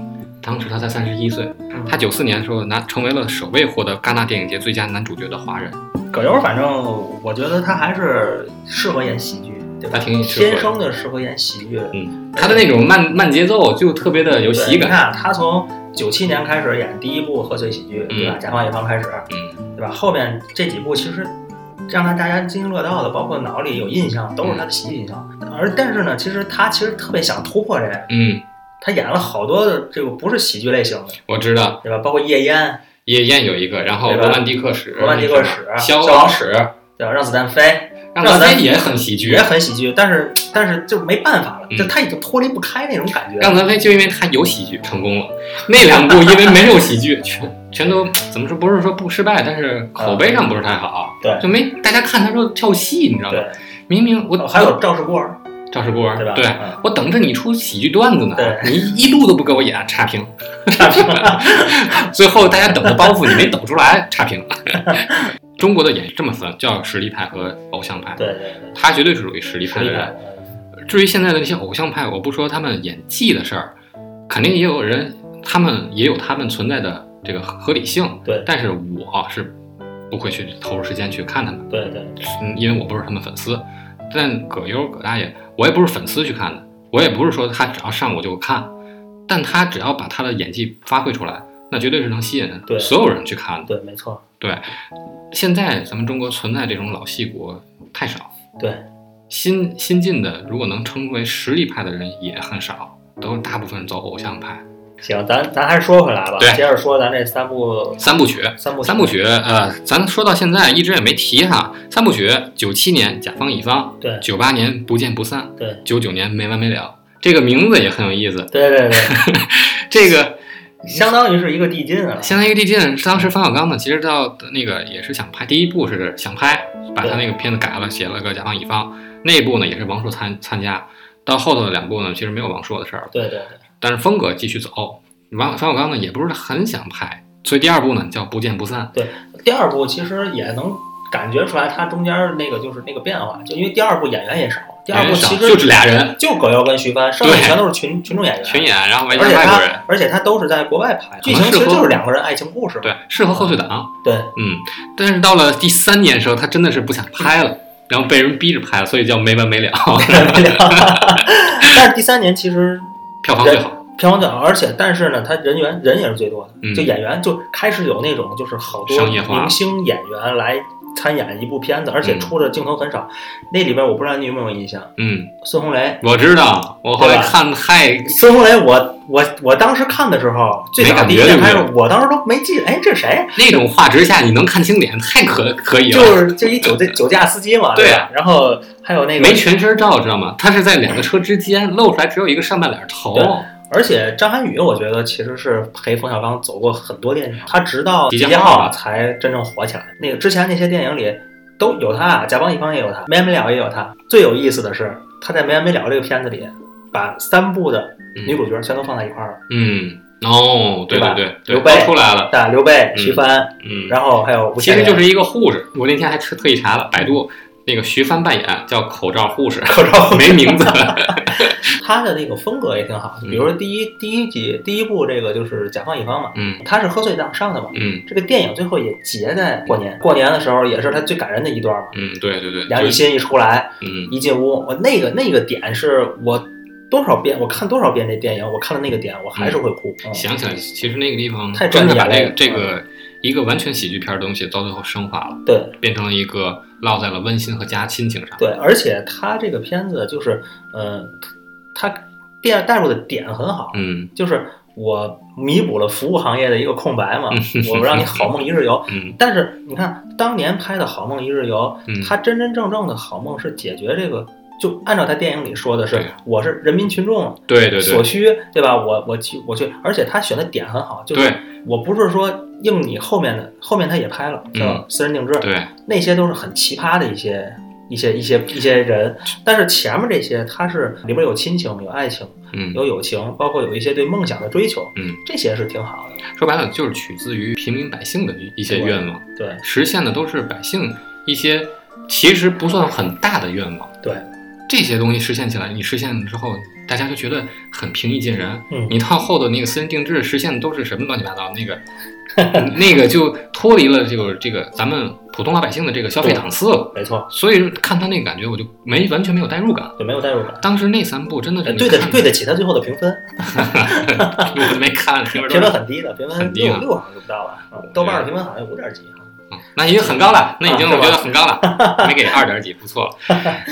Speaker 2: 当时他才三十一岁。他九四年的时候拿成为了首位获得戛纳电影节最佳男主角的华人。
Speaker 1: 葛优，反正我觉得他还是适合演喜剧，对吧？
Speaker 2: 他挺
Speaker 1: 天生的适合演喜剧。
Speaker 2: 嗯，他的那种慢慢节奏就特别的有喜感。
Speaker 1: 你看他从九七年开始演第一部贺岁喜剧，对吧？
Speaker 2: 嗯
Speaker 1: 甲方乙方开始，
Speaker 2: 嗯，
Speaker 1: 对吧？后面这几部其实让他大家津津乐道的，包括脑里有印象，都是他的喜剧印象。而但是呢，其实他其实特别想突破这个，
Speaker 2: 嗯，
Speaker 1: 他演了好多的这个不是喜剧类型的，
Speaker 2: 我知道
Speaker 1: 对吧？包括夜宴，
Speaker 2: 夜宴有一个，然后罗曼蒂克史、
Speaker 1: 罗曼蒂克史
Speaker 2: 消
Speaker 1: 消亡
Speaker 2: 史，
Speaker 1: 对吧？让子弹飞，
Speaker 2: 让子弹飞也很喜剧
Speaker 1: 也。很喜剧，但是但是就没办法了，
Speaker 2: 嗯
Speaker 1: 就他已经脱离不开那种感觉。
Speaker 2: 让子弹飞就因为他有喜剧成功了，那两部因为没有喜剧，全全都怎么说？不是说不失败，但是口碑上不是太好，
Speaker 1: 对
Speaker 2: 就没大家看他说跳戏，你知道吗
Speaker 1: 对？，
Speaker 2: 明明我
Speaker 1: 哦还有赵世波，
Speaker 2: 赵世波，
Speaker 1: 对吧？
Speaker 2: 对
Speaker 1: 嗯
Speaker 2: 我等着你出喜剧段子呢，你一路都不给我演，差评，差评 最后大家等着包袱你没抖出来，差评。中国的演这么分，叫实力派和偶像派，
Speaker 1: 对对对，
Speaker 2: 他绝对是属于实力派的人。。至于现在的那些偶像派，我不说他们演技的事儿，肯定也有人，他们也有他们存在的这个合理性。
Speaker 1: 对
Speaker 2: 但是我是不会去投入时间去看他们，
Speaker 1: 对对对，
Speaker 2: 嗯，因为我不是他们粉丝。但葛优葛大爷，我也不是粉丝去看的，我也不是说他只要上我就看，但他只要把他的演技发挥出来，那绝对是能吸引
Speaker 1: 对
Speaker 2: 所有人去看的。
Speaker 1: 对，没错，
Speaker 2: 对，现在咱们中国存在这种老戏骨太少。
Speaker 1: 对，
Speaker 2: 新新进的，如果能称为实力派的人也很少，都是大部分走偶像派。
Speaker 1: 行，咱咱还是说回来吧，
Speaker 2: 对
Speaker 1: 接着说咱这三部
Speaker 2: 三部曲，
Speaker 1: 三部
Speaker 2: 三部曲，呃，咱说到现在一直也没提哈。三部曲，九七年甲方乙方，
Speaker 1: 对
Speaker 2: 九八年不见不散，
Speaker 1: 对
Speaker 2: 九九年没完没了。这个名字也很有意思。
Speaker 1: 对对对，
Speaker 2: 这个
Speaker 1: 相当于是一个递进啊。
Speaker 2: 相当于递进，当时冯小刚呢，其实到那个也是想拍，第一部是想拍，把他那个片子改了，写了个甲方乙方。那一部呢也是王朔参参加，到后头的两部呢，其实没有王朔的事儿了。
Speaker 1: 对对对，
Speaker 2: 但是风格继续走。王冯小刚呢也不是很想拍，所以第二部呢叫不见不散。
Speaker 1: 对第二部其实也能感觉出来，它中间那个就是那个变化，就因为第二部演员也少，第二部其实
Speaker 2: 就是俩人
Speaker 1: 就葛优跟徐帆，剩下全都是群群众演员，
Speaker 2: 群演，然后
Speaker 1: 而且
Speaker 2: 外国人
Speaker 1: 他，而且他都是在国外拍，剧
Speaker 2: 可能适合
Speaker 1: 情其实就是两个人爱情故事。
Speaker 2: 对，适合贺岁档。
Speaker 1: 对
Speaker 2: 嗯，但是到了第三年的时候，他真的是不想拍了，然后被人逼着拍了，所以叫没完没了 没完没了，
Speaker 1: 但是第三年其实
Speaker 2: 票房最好。
Speaker 1: 票房最好，而且但是呢，他人员人也是最多的，
Speaker 2: 嗯
Speaker 1: 就演员就开始有那种就是好多明星演员来参演一部片子，而且
Speaker 2: 嗯
Speaker 1: 出的镜头很少。那里边我不知道你有没有印象，
Speaker 2: 嗯，
Speaker 1: 孙红雷。
Speaker 2: 我知道，我后来看太
Speaker 1: 孙红雷我，我我当时看的时候，最早第一遍开始
Speaker 2: 觉对不对，
Speaker 1: 我当时都没记，哎，这谁？
Speaker 2: 那种画质下你能看清脸，太可可以了。
Speaker 1: 就是就一酒醉酒驾司机嘛，
Speaker 2: 对
Speaker 1: 吧？然后还有那个
Speaker 2: 没全身照，知道吗？他是在两个车之间露出来，只有一个上半脸头。
Speaker 1: 对而且张涵予，我觉得其实是陪冯小刚走过很多电影，他直到《
Speaker 2: 集
Speaker 1: 集结号
Speaker 2: 结号》
Speaker 1: 才真正火起来。那个之前那些电影里都有他，甲方乙方也有他，没完没了也有他。最有意思的是，他在没完没了这个片子里，把三部的女主角全都放在一块儿了，
Speaker 2: 嗯，哦，对
Speaker 1: 对吧
Speaker 2: 对对，
Speaker 1: 刘备
Speaker 2: 出来了。
Speaker 1: 对，刘备、
Speaker 2: 嗯
Speaker 1: 徐帆，
Speaker 2: 嗯，
Speaker 1: 然后还有吴
Speaker 2: 其，实就是一个护士。我那天还特特意查了百度，那个徐帆扮演叫口罩护士，
Speaker 1: 口罩
Speaker 2: 没名字。
Speaker 1: 他的那个风格也挺好的。比如说第一第一集第一部这个就是甲方乙方嘛，
Speaker 2: 嗯
Speaker 1: 他是贺岁档上的嘛。
Speaker 2: 嗯
Speaker 1: 这个电影最后也结在过年，过年的时候也是他最感人的一段嘛。
Speaker 2: 嗯，对对对，
Speaker 1: 杨雨欣一出来，
Speaker 2: 嗯
Speaker 1: 一进屋，我那个那个点是我多少遍我看多少遍这电影，我看的那个点我还是会哭。嗯
Speaker 2: 想起来，其实那个地方
Speaker 1: 太
Speaker 2: 真的把这个
Speaker 1: 专业了
Speaker 2: 这个一个完全喜剧片的东西，到最后升华了，
Speaker 1: 对
Speaker 2: 变成了一个落在了温馨和家亲情上。
Speaker 1: 对，而且他这个片子就是，呃，他带带入的点很好，
Speaker 2: 嗯
Speaker 1: 就是我弥补了服务行业的一个空白嘛，我让你好梦一日游。
Speaker 2: 嗯
Speaker 1: 但是你看，当年拍的《好梦一日游》
Speaker 2: 嗯
Speaker 1: 真真正正的好梦是解决这个，就按照他电影里说的是，我是人民群众
Speaker 2: 对对对
Speaker 1: 所需，对吧？我我去我去，而且他选的点很好，就是
Speaker 2: 对
Speaker 1: 我不是说应你后面的，后面他也拍了，叫
Speaker 2: 嗯
Speaker 1: 私人定制，
Speaker 2: 对，
Speaker 1: 那些都是很奇葩的一些。一些一些一些人，但是前面这些，它是里边有亲情、有爱情、
Speaker 2: 嗯。
Speaker 1: 有友情，包括有一些对梦想的追求，
Speaker 2: 嗯，
Speaker 1: 这些是挺好的。
Speaker 2: 说白了就是取自于平民百姓的一一些愿望，
Speaker 1: 对
Speaker 2: 实现的都是百姓一些其实不算很大的愿望。
Speaker 1: 对，
Speaker 2: 这些东西实现起来，你实现了之后，大家就觉得很平易近人。
Speaker 1: 嗯。
Speaker 2: 你到后头那个私人定制实现的都是什么乱七八糟，那个 那个就脱离了这个这个咱们普通老百姓的这个消费档次了。
Speaker 1: 没错，
Speaker 2: 所以看他那个感觉，我就没完全没有代入感。
Speaker 1: 就没有代入感。
Speaker 2: 当时那三部真的是
Speaker 1: 呃对得对得起他最后的评分，
Speaker 2: 我没看，评分
Speaker 1: 评分很低的，评分
Speaker 2: 很低啊
Speaker 1: 六六好像就不到吧。嗯豆瓣的评分好像五点几
Speaker 2: 那已经很高了，那已经我觉得很高了，没给二点几，不错了。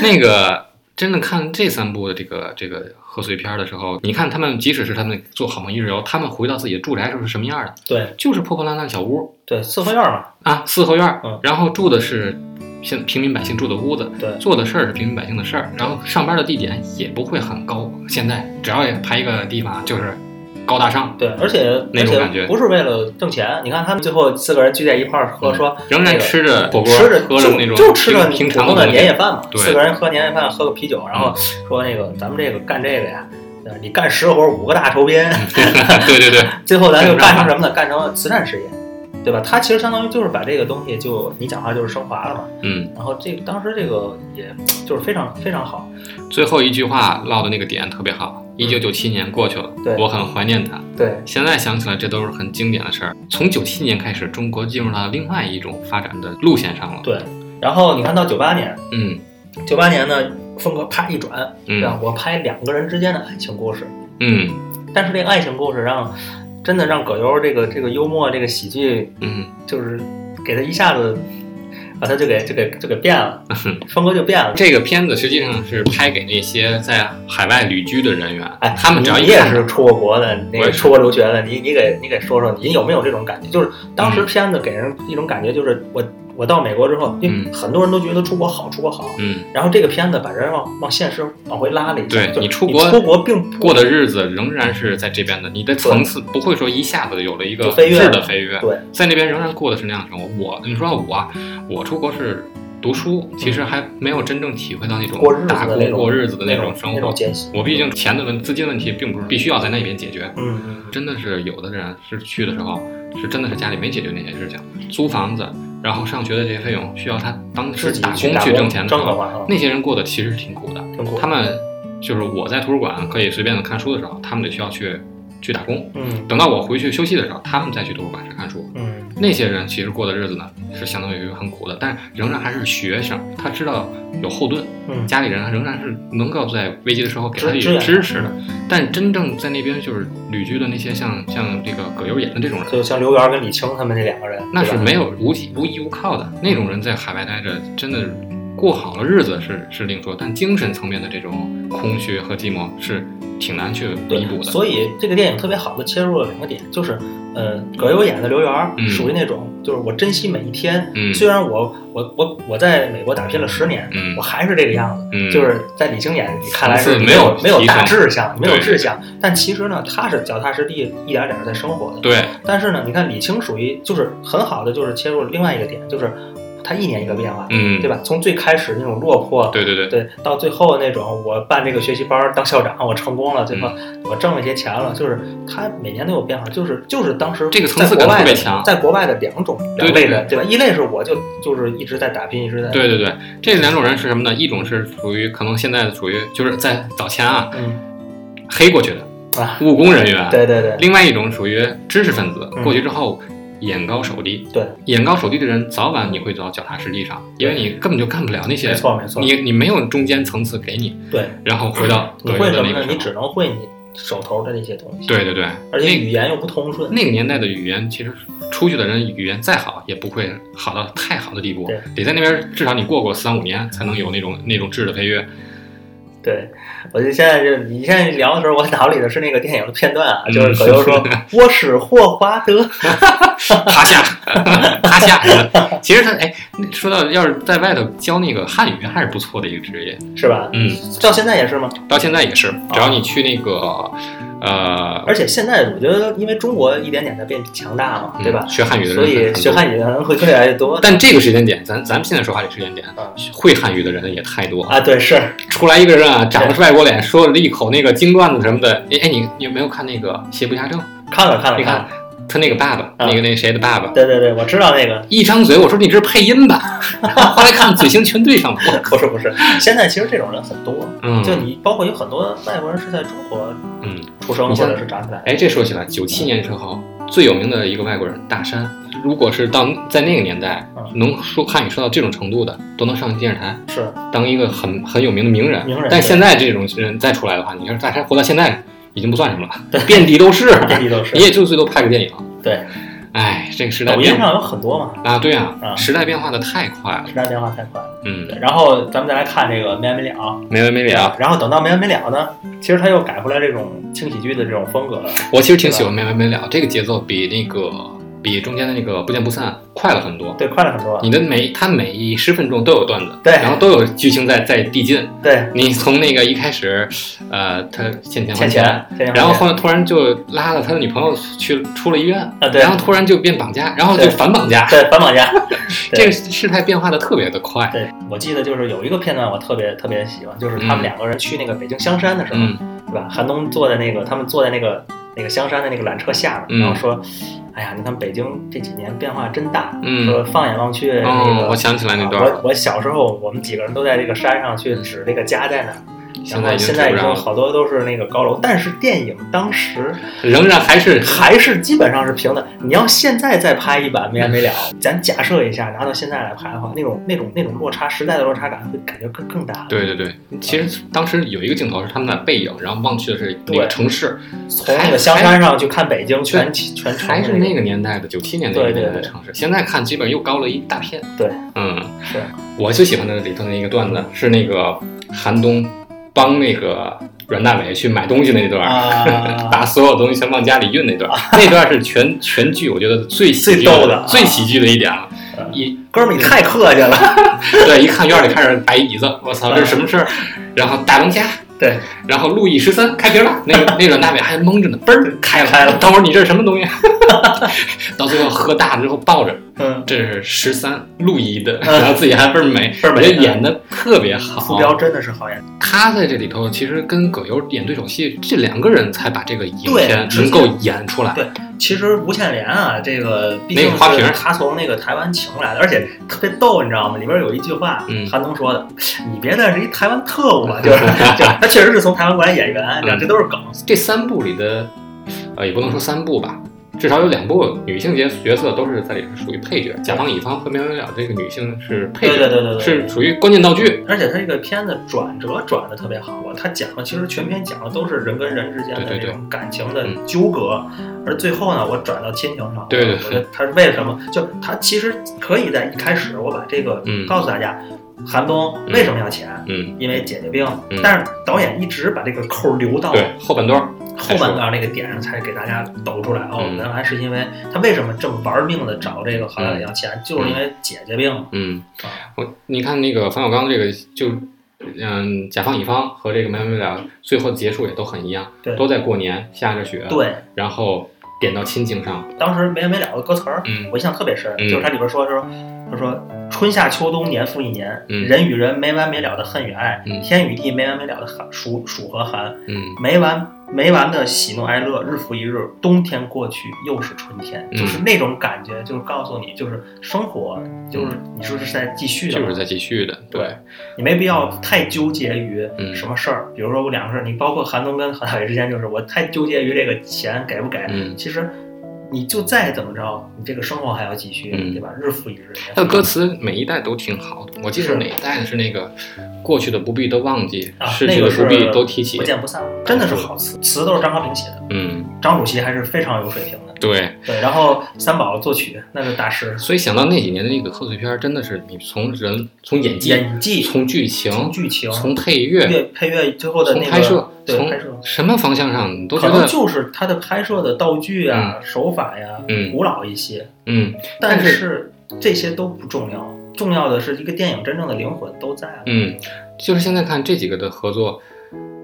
Speaker 2: 那个真的看这三部的这个这个贺岁片的时候，你看他们即使是他们做好梦一日游，他们回到自己的住宅时候是什么样的？
Speaker 1: 对？
Speaker 2: 就是破破烂烂小屋
Speaker 1: 对，四合院嘛，
Speaker 2: 啊，四合院，
Speaker 1: 嗯。
Speaker 2: 然后住的是现平民百姓住的屋子，
Speaker 1: 对
Speaker 2: 做的事儿是平民百姓的事儿，然后上班的地点也不会很高，现在只要也排一个地方就是高大上，
Speaker 1: 对，而且而
Speaker 2: 那种感觉。
Speaker 1: 且不是为了挣钱，你看他们最后四个人聚在一块儿喝，说
Speaker 2: 嗯仍然吃着火锅，
Speaker 1: 吃着就
Speaker 2: 喝着那种
Speaker 1: 就吃着
Speaker 2: 平
Speaker 1: 普通的年夜饭嘛，
Speaker 2: 对。
Speaker 1: 四个人喝年夜饭，喝个啤酒，然后说那个咱们这个干这个呀，呃你干十个活五个大酬宾，
Speaker 2: 对对对，
Speaker 1: 最后咱就干成什么呢？干成慈善事业，对吧？他其实相当于就是把这个东西就你讲话就是升华了嘛。
Speaker 2: 嗯，
Speaker 1: 然后这个当时这个也就是非常非常好，
Speaker 2: 最后一句话唠的那个点特别好。一九九七年过去了，
Speaker 1: 对
Speaker 2: 我很怀念它。
Speaker 1: 对
Speaker 2: 现在想起来，这都是很经典的事儿。从九七年开始，中国进入到另外一种发展的路线上了。
Speaker 1: 对。然后你看到九八年，
Speaker 2: 嗯
Speaker 1: 九八年呢风格啪一转，
Speaker 2: 嗯
Speaker 1: 让我拍两个人之间的爱情故事，
Speaker 2: 嗯
Speaker 1: 但是这个爱情故事让真的让葛优这个这个幽默这个喜剧
Speaker 2: 嗯
Speaker 1: 就是给他一下子把他就给就给就给变了，风格就变了。
Speaker 2: 这个片子实际上是拍给那些在海外旅居的人员，
Speaker 1: 哎，
Speaker 2: 他们只要
Speaker 1: 你你也是出过国的，那个出国留学的，你你给你给说说，你有没有这种感觉？就是当时
Speaker 2: 嗯
Speaker 1: 片子给人一种感觉，就是我我到美国之后，因为
Speaker 2: 嗯
Speaker 1: 很多人都觉得出国好，出国好，
Speaker 2: 嗯，
Speaker 1: 然后这个片子把人往往现实往回拉了一下，
Speaker 2: 对
Speaker 1: 你
Speaker 2: 你出国
Speaker 1: 出国并不
Speaker 2: 过的日子仍然是在这边的，你的层次不会说一下子有了一个
Speaker 1: 飞跃
Speaker 2: 质的飞跃，
Speaker 1: 对。
Speaker 2: 在那边仍然过的是那样的生活。我你说我我出国是读书，其实还没有真正体会到那种打工过日子的
Speaker 1: 那
Speaker 2: 种生活。我毕竟钱的问资金问题，并不是必须要在那边解决。
Speaker 1: 嗯嗯。
Speaker 2: 真的是有的人是去的时候，是真的是家里没解决那些事情，租房子，然后上学的这些费用需要他当时打工
Speaker 1: 去
Speaker 2: 挣钱的时候，那些人过得其实是挺苦的。
Speaker 1: 苦。
Speaker 2: 他们就是我在图书馆可以随便的看书的时候，他们得需要去去打工。
Speaker 1: 嗯
Speaker 2: 等到我回去休息的时候，他们再去图书馆去看书。
Speaker 1: 嗯
Speaker 2: 那些人其实过的日子呢，是相当于很苦的，但仍然还是学生，他知道有后盾，
Speaker 1: 嗯，
Speaker 2: 家里人仍然是能够在危机的时候给他一
Speaker 1: 支支
Speaker 2: 持的。但真正在那边就是旅居的那些像像这个葛优演的这种人，
Speaker 1: 就像刘源跟李青他们那两个人，
Speaker 2: 那是没有无依无依无靠的那种人，在海外待着，真的过好了日子是是另说，但精神层面的这种空虚和寂寞是挺难去弥补的。
Speaker 1: 所以这个电影特别好的切入了两个点，就是呃，葛优演的刘源属于那种，就是我珍惜每一天。
Speaker 2: 嗯
Speaker 1: 虽然我我我我在美国打拼了十年，
Speaker 2: 嗯
Speaker 1: 我还是这个样子。
Speaker 2: 嗯，
Speaker 1: 就是在李菁眼看来是
Speaker 2: 没
Speaker 1: 没
Speaker 2: 有
Speaker 1: 没有大志向，没有志向，但其实呢，他是脚踏实地，一点点儿在生活的。
Speaker 2: 对，
Speaker 1: 但是呢，你看李菁属于就是很好的，就是切入了另外一个点，就是他一年一个变化，
Speaker 2: 嗯，
Speaker 1: 对吧？从最开始那种落魄，
Speaker 2: 对对对，
Speaker 1: 对，到最后那种我办这个学习班儿当校长，我成功了，最后
Speaker 2: 嗯。
Speaker 1: 我挣了一些钱了，就是他每年都有变化，就是就是当时
Speaker 2: 这个层次感特别强
Speaker 1: 在国外的两种
Speaker 2: 对
Speaker 1: 两类人，
Speaker 2: 对。
Speaker 1: 对吧？一类是我就就是一直在打拼，一直在
Speaker 2: 对对对，这两种人是什么呢？一种是属于可能现在属于就是在早前啊
Speaker 1: 嗯
Speaker 2: 黑过去的
Speaker 1: 啊，
Speaker 2: 务工人员，
Speaker 1: 对对对。
Speaker 2: 另外一种属于知识分子，
Speaker 1: 嗯。
Speaker 2: 过去之后眼高手低。
Speaker 1: 对，
Speaker 2: 眼高手低的人，早晚你会走到脚踏实地上，因为你根本就干不了那些，
Speaker 1: 没错没错，
Speaker 2: 你你没有中间层次给你，
Speaker 1: 对，
Speaker 2: 然后回到
Speaker 1: 你会什么呢？你只能会你手头的那些东西。，
Speaker 2: 对对对，
Speaker 1: 而且语言又不通顺。
Speaker 2: 那个年代的语言，其实出去的人语言再好，也不会好到太好的地步
Speaker 1: 对，
Speaker 2: 得在那边至少你过过三五年，才能有那种那种质的配乐。
Speaker 1: 对，我就现在就你现在聊的时候，我脑里的是那个电影的片段啊，
Speaker 2: 嗯
Speaker 1: 就是葛优说：“我是霍华德。
Speaker 2: 趴下，趴下。其实他哎，说到要是在外头教那个汉语，还是不错的一个职业。”
Speaker 1: 是吧？
Speaker 2: 嗯，
Speaker 1: 到现在也是吗？
Speaker 2: 到现在也是，只要你去那个呃，
Speaker 1: 而且现在我觉得，因为中国一点点的变强大嘛，
Speaker 2: 嗯
Speaker 1: 对吧？
Speaker 2: 学汉语的人
Speaker 1: 所以学汉语的人会越来越多。
Speaker 2: 但这个时间点，咱咱们现在说话这个时间点，
Speaker 1: 嗯
Speaker 2: 会汉语的人也太多。
Speaker 1: 啊，对，是
Speaker 2: 出来一个人啊，长得是外国脸，说了一口那个京段子什么的。哎哎，你你有没有看那个《邪不压正》？
Speaker 1: 看了看了
Speaker 2: 你看他那个爸爸，
Speaker 1: 啊
Speaker 2: 那个那谁的爸爸，
Speaker 1: 对对对，我知道那个。
Speaker 2: 一张嘴，我说你这是配音吧？后来看嘴型全对上了。
Speaker 1: 不是不是，现在其实这种人很多，
Speaker 2: 嗯，
Speaker 1: 就你包括有很多外国人是在中国
Speaker 2: 嗯，
Speaker 1: 出生或
Speaker 2: 你像
Speaker 1: 者是长起来的。
Speaker 2: 哎，这说起来，九七年时候最有名的一个外国人大山，如果是到在那个年代
Speaker 1: 嗯
Speaker 2: 能说汉语说到这种程度的，都能上电视台
Speaker 1: 是
Speaker 2: 当一个很很有名的名人。
Speaker 1: 名人
Speaker 2: 但现在这种人再出来的话，你看大山活到现在已经不算什么了，遍地都是，
Speaker 1: 遍地都是
Speaker 2: 你也就最多拍个电影。
Speaker 1: 对，
Speaker 2: 哎，这个时代
Speaker 1: 抖音上有很多嘛，
Speaker 2: 啊，对啊，
Speaker 1: 啊
Speaker 2: 时代变化的太快了。
Speaker 1: 时代变化太快了。
Speaker 2: 嗯，
Speaker 1: 然后咱们再来看这个没完没了，
Speaker 2: 没完没了。
Speaker 1: 然后等到没完没了呢，其实他又改回来这种轻喜剧的这种风格了。
Speaker 2: 我其实挺喜欢没完没了，这个节奏比那个比中间的那个不见不散快了很多。
Speaker 1: 对，快了很多。
Speaker 2: 你的每他每十分钟都有段子，
Speaker 1: 对
Speaker 2: 然后都有剧情在在递进。
Speaker 1: 对，
Speaker 2: 你从那个一开始，呃，他欠钱还
Speaker 1: 欠钱，
Speaker 2: 然后后来突然就拉了他的女朋友去出了医院，
Speaker 1: 啊，对
Speaker 2: 然后突然就变绑架，然后就反绑架，
Speaker 1: 对反绑架。
Speaker 2: 这个事态变化的特别的快。
Speaker 1: 对，我记得就是有一个片段我特别特别喜欢，就是他们
Speaker 2: 嗯
Speaker 1: 两个人去那个北京香山的时候，
Speaker 2: 嗯
Speaker 1: 对吧？韩东坐在那个他们坐在那个那个香山的那个缆车下面，
Speaker 2: 嗯
Speaker 1: 然后说：“哎呀，你看北京这几年变化真大。
Speaker 2: 嗯
Speaker 1: 说放眼望去，那
Speaker 2: 哦，
Speaker 1: 个
Speaker 2: 我想起来那段，
Speaker 1: 啊我我小时候，我们几个人都在这个山上去指这个家在哪儿，然
Speaker 2: 现在
Speaker 1: 现在已经好多都是那个高楼，但是电影当时
Speaker 2: 仍然还是
Speaker 1: 还是基本上是平的。你要现在再拍一版没完没了，咱假设一下，拿到现在来拍的话，那种那种那种落差，时代的落差感会感觉更更大。，
Speaker 2: 对对对，其实当时有一个镜头是他们的背影，然后望去的是那个城市，
Speaker 1: 从那个香山上去看北京，全全城的
Speaker 2: 还是那个年代的九七年那个年代的城市，现在看基本又高了一大片。
Speaker 1: 对，
Speaker 2: 嗯，
Speaker 1: 是
Speaker 2: 我最喜欢的里头的一个段子是那个韩东帮那个阮大伟去买东西那段，
Speaker 1: 啊
Speaker 2: 把所有东西全往家里运那段儿，那段是全全剧我觉得最喜剧
Speaker 1: 最逗的啊
Speaker 2: 最喜剧的一点了。
Speaker 1: 嗯
Speaker 2: 一
Speaker 1: 哥们儿，你太客气了。
Speaker 2: 对，一看院里开始摆椅子，我操，这是什么事儿？然后大龙虾，
Speaker 1: 对，
Speaker 2: 然后路易十三开瓶了，那个 那阮大伟还蒙着呢，嘣儿开了，
Speaker 1: 开了
Speaker 2: 等会儿你这是什么东西？到最后喝大了之后抱着，
Speaker 1: 嗯，
Speaker 2: 这是十三路易的，
Speaker 1: 嗯
Speaker 2: 然后自己还倍儿美，
Speaker 1: 倍儿美
Speaker 2: 演的特别好。
Speaker 1: 傅彪真的是好演。
Speaker 2: 他在这里头其实跟葛优演对手戏，这两个人才把这个影片能够演出来。
Speaker 1: 对其实吴倩莲啊，这个毕竟是他从那个台湾请来的，而且特别逗，你知道吗？里边有一句话，
Speaker 2: 嗯
Speaker 1: 韩东说的：“你别那是一台湾特务吧，就是就他确实是从台湾过来演员，这都是梗。
Speaker 2: 这三部里的，呃，也不能说三部吧，至少有两部女性角角色都是在里是属于配角，甲方乙方和没完没了这个女性是配角，
Speaker 1: 对对对对对
Speaker 2: 是属于关键道具。
Speaker 1: 而且他这个片子转折转的特别好啊，他讲的其实全篇讲的都是人跟人之间的这种感情的
Speaker 2: 嗯
Speaker 1: 纠葛，而最后呢，我转到亲情上，
Speaker 2: 对对对
Speaker 1: 我觉得他是为什么？就他其实可以在一开始我把这个
Speaker 2: 嗯
Speaker 1: 告诉大家，韩东为什么要钱？
Speaker 2: 嗯，
Speaker 1: 因为姐姐病，
Speaker 2: 嗯
Speaker 1: 但是导演一直把这个扣留到
Speaker 2: 对，后半段儿
Speaker 1: 后半段那个点上，才给大家抖出来。哦，
Speaker 2: 嗯
Speaker 1: 原来是因为他为什么这么玩命的找这个郝小要钱，就是因为姐姐病。
Speaker 2: 嗯
Speaker 1: 啊，
Speaker 2: 我你看那个冯小刚这个就。嗯，甲方乙方和这个没完没了，最后结束也都很一样，
Speaker 1: 对
Speaker 2: 都在过年下着雪，，
Speaker 1: 对，
Speaker 2: 然后点到亲情上，
Speaker 1: 当时没完没了的歌词儿，
Speaker 2: 嗯
Speaker 1: 我印象特别深，
Speaker 2: 嗯
Speaker 1: 就是它里边说说，他说春夏秋冬年复一年，
Speaker 2: 嗯
Speaker 1: 人与人没完没了的恨与爱，
Speaker 2: 嗯
Speaker 1: 天与地没完没了的寒暑暑和寒，
Speaker 2: 嗯
Speaker 1: 没完没完的喜怒哀乐，日复一日，冬天过去又是春天，
Speaker 2: 嗯。
Speaker 1: 就是那种感觉，就是告诉你，就是生活，就是你说是在继续的，
Speaker 2: 就是在继续的，对，
Speaker 1: 你没必要太纠结于
Speaker 2: 嗯
Speaker 1: 什么事儿，比如说我两个事儿，你包括韩东跟韩大伟之间，就是我太纠结于这个钱给不给，
Speaker 2: 嗯。
Speaker 1: 其实你就再怎么着，你这个生活还要继续，
Speaker 2: 嗯。
Speaker 1: 对吧？日复一日。
Speaker 2: 那歌词每一代都挺好的，我记得哪一代的是那个过去的不必都忘记，
Speaker 1: 啊，
Speaker 2: 逝
Speaker 1: 那个是
Speaker 2: 去的不必都提起
Speaker 1: 不。见不散，真的是好词，词都是张和平写的，
Speaker 2: 嗯，
Speaker 1: 张主席还是非常有水平的。
Speaker 2: 对。
Speaker 1: 对，然后三宝作曲那是大师，
Speaker 2: 所以想到那几年的那个贺岁片，真的是你从人、从演技、
Speaker 1: 演技、
Speaker 2: 从剧情、
Speaker 1: 从剧情、
Speaker 2: 从配乐、
Speaker 1: 乐配乐最后的那个
Speaker 2: 拍摄、从
Speaker 1: 对拍摄。
Speaker 2: 什么方向上，你都觉得
Speaker 1: 就是他的拍摄的道具啊、手法呀、
Speaker 2: 嗯
Speaker 1: 古老一些，
Speaker 2: 嗯
Speaker 1: 但
Speaker 2: 是
Speaker 1: 这些都不重要，重要的是一个电影真正的灵魂都在了。
Speaker 2: 嗯，就是现在看这几个的合作，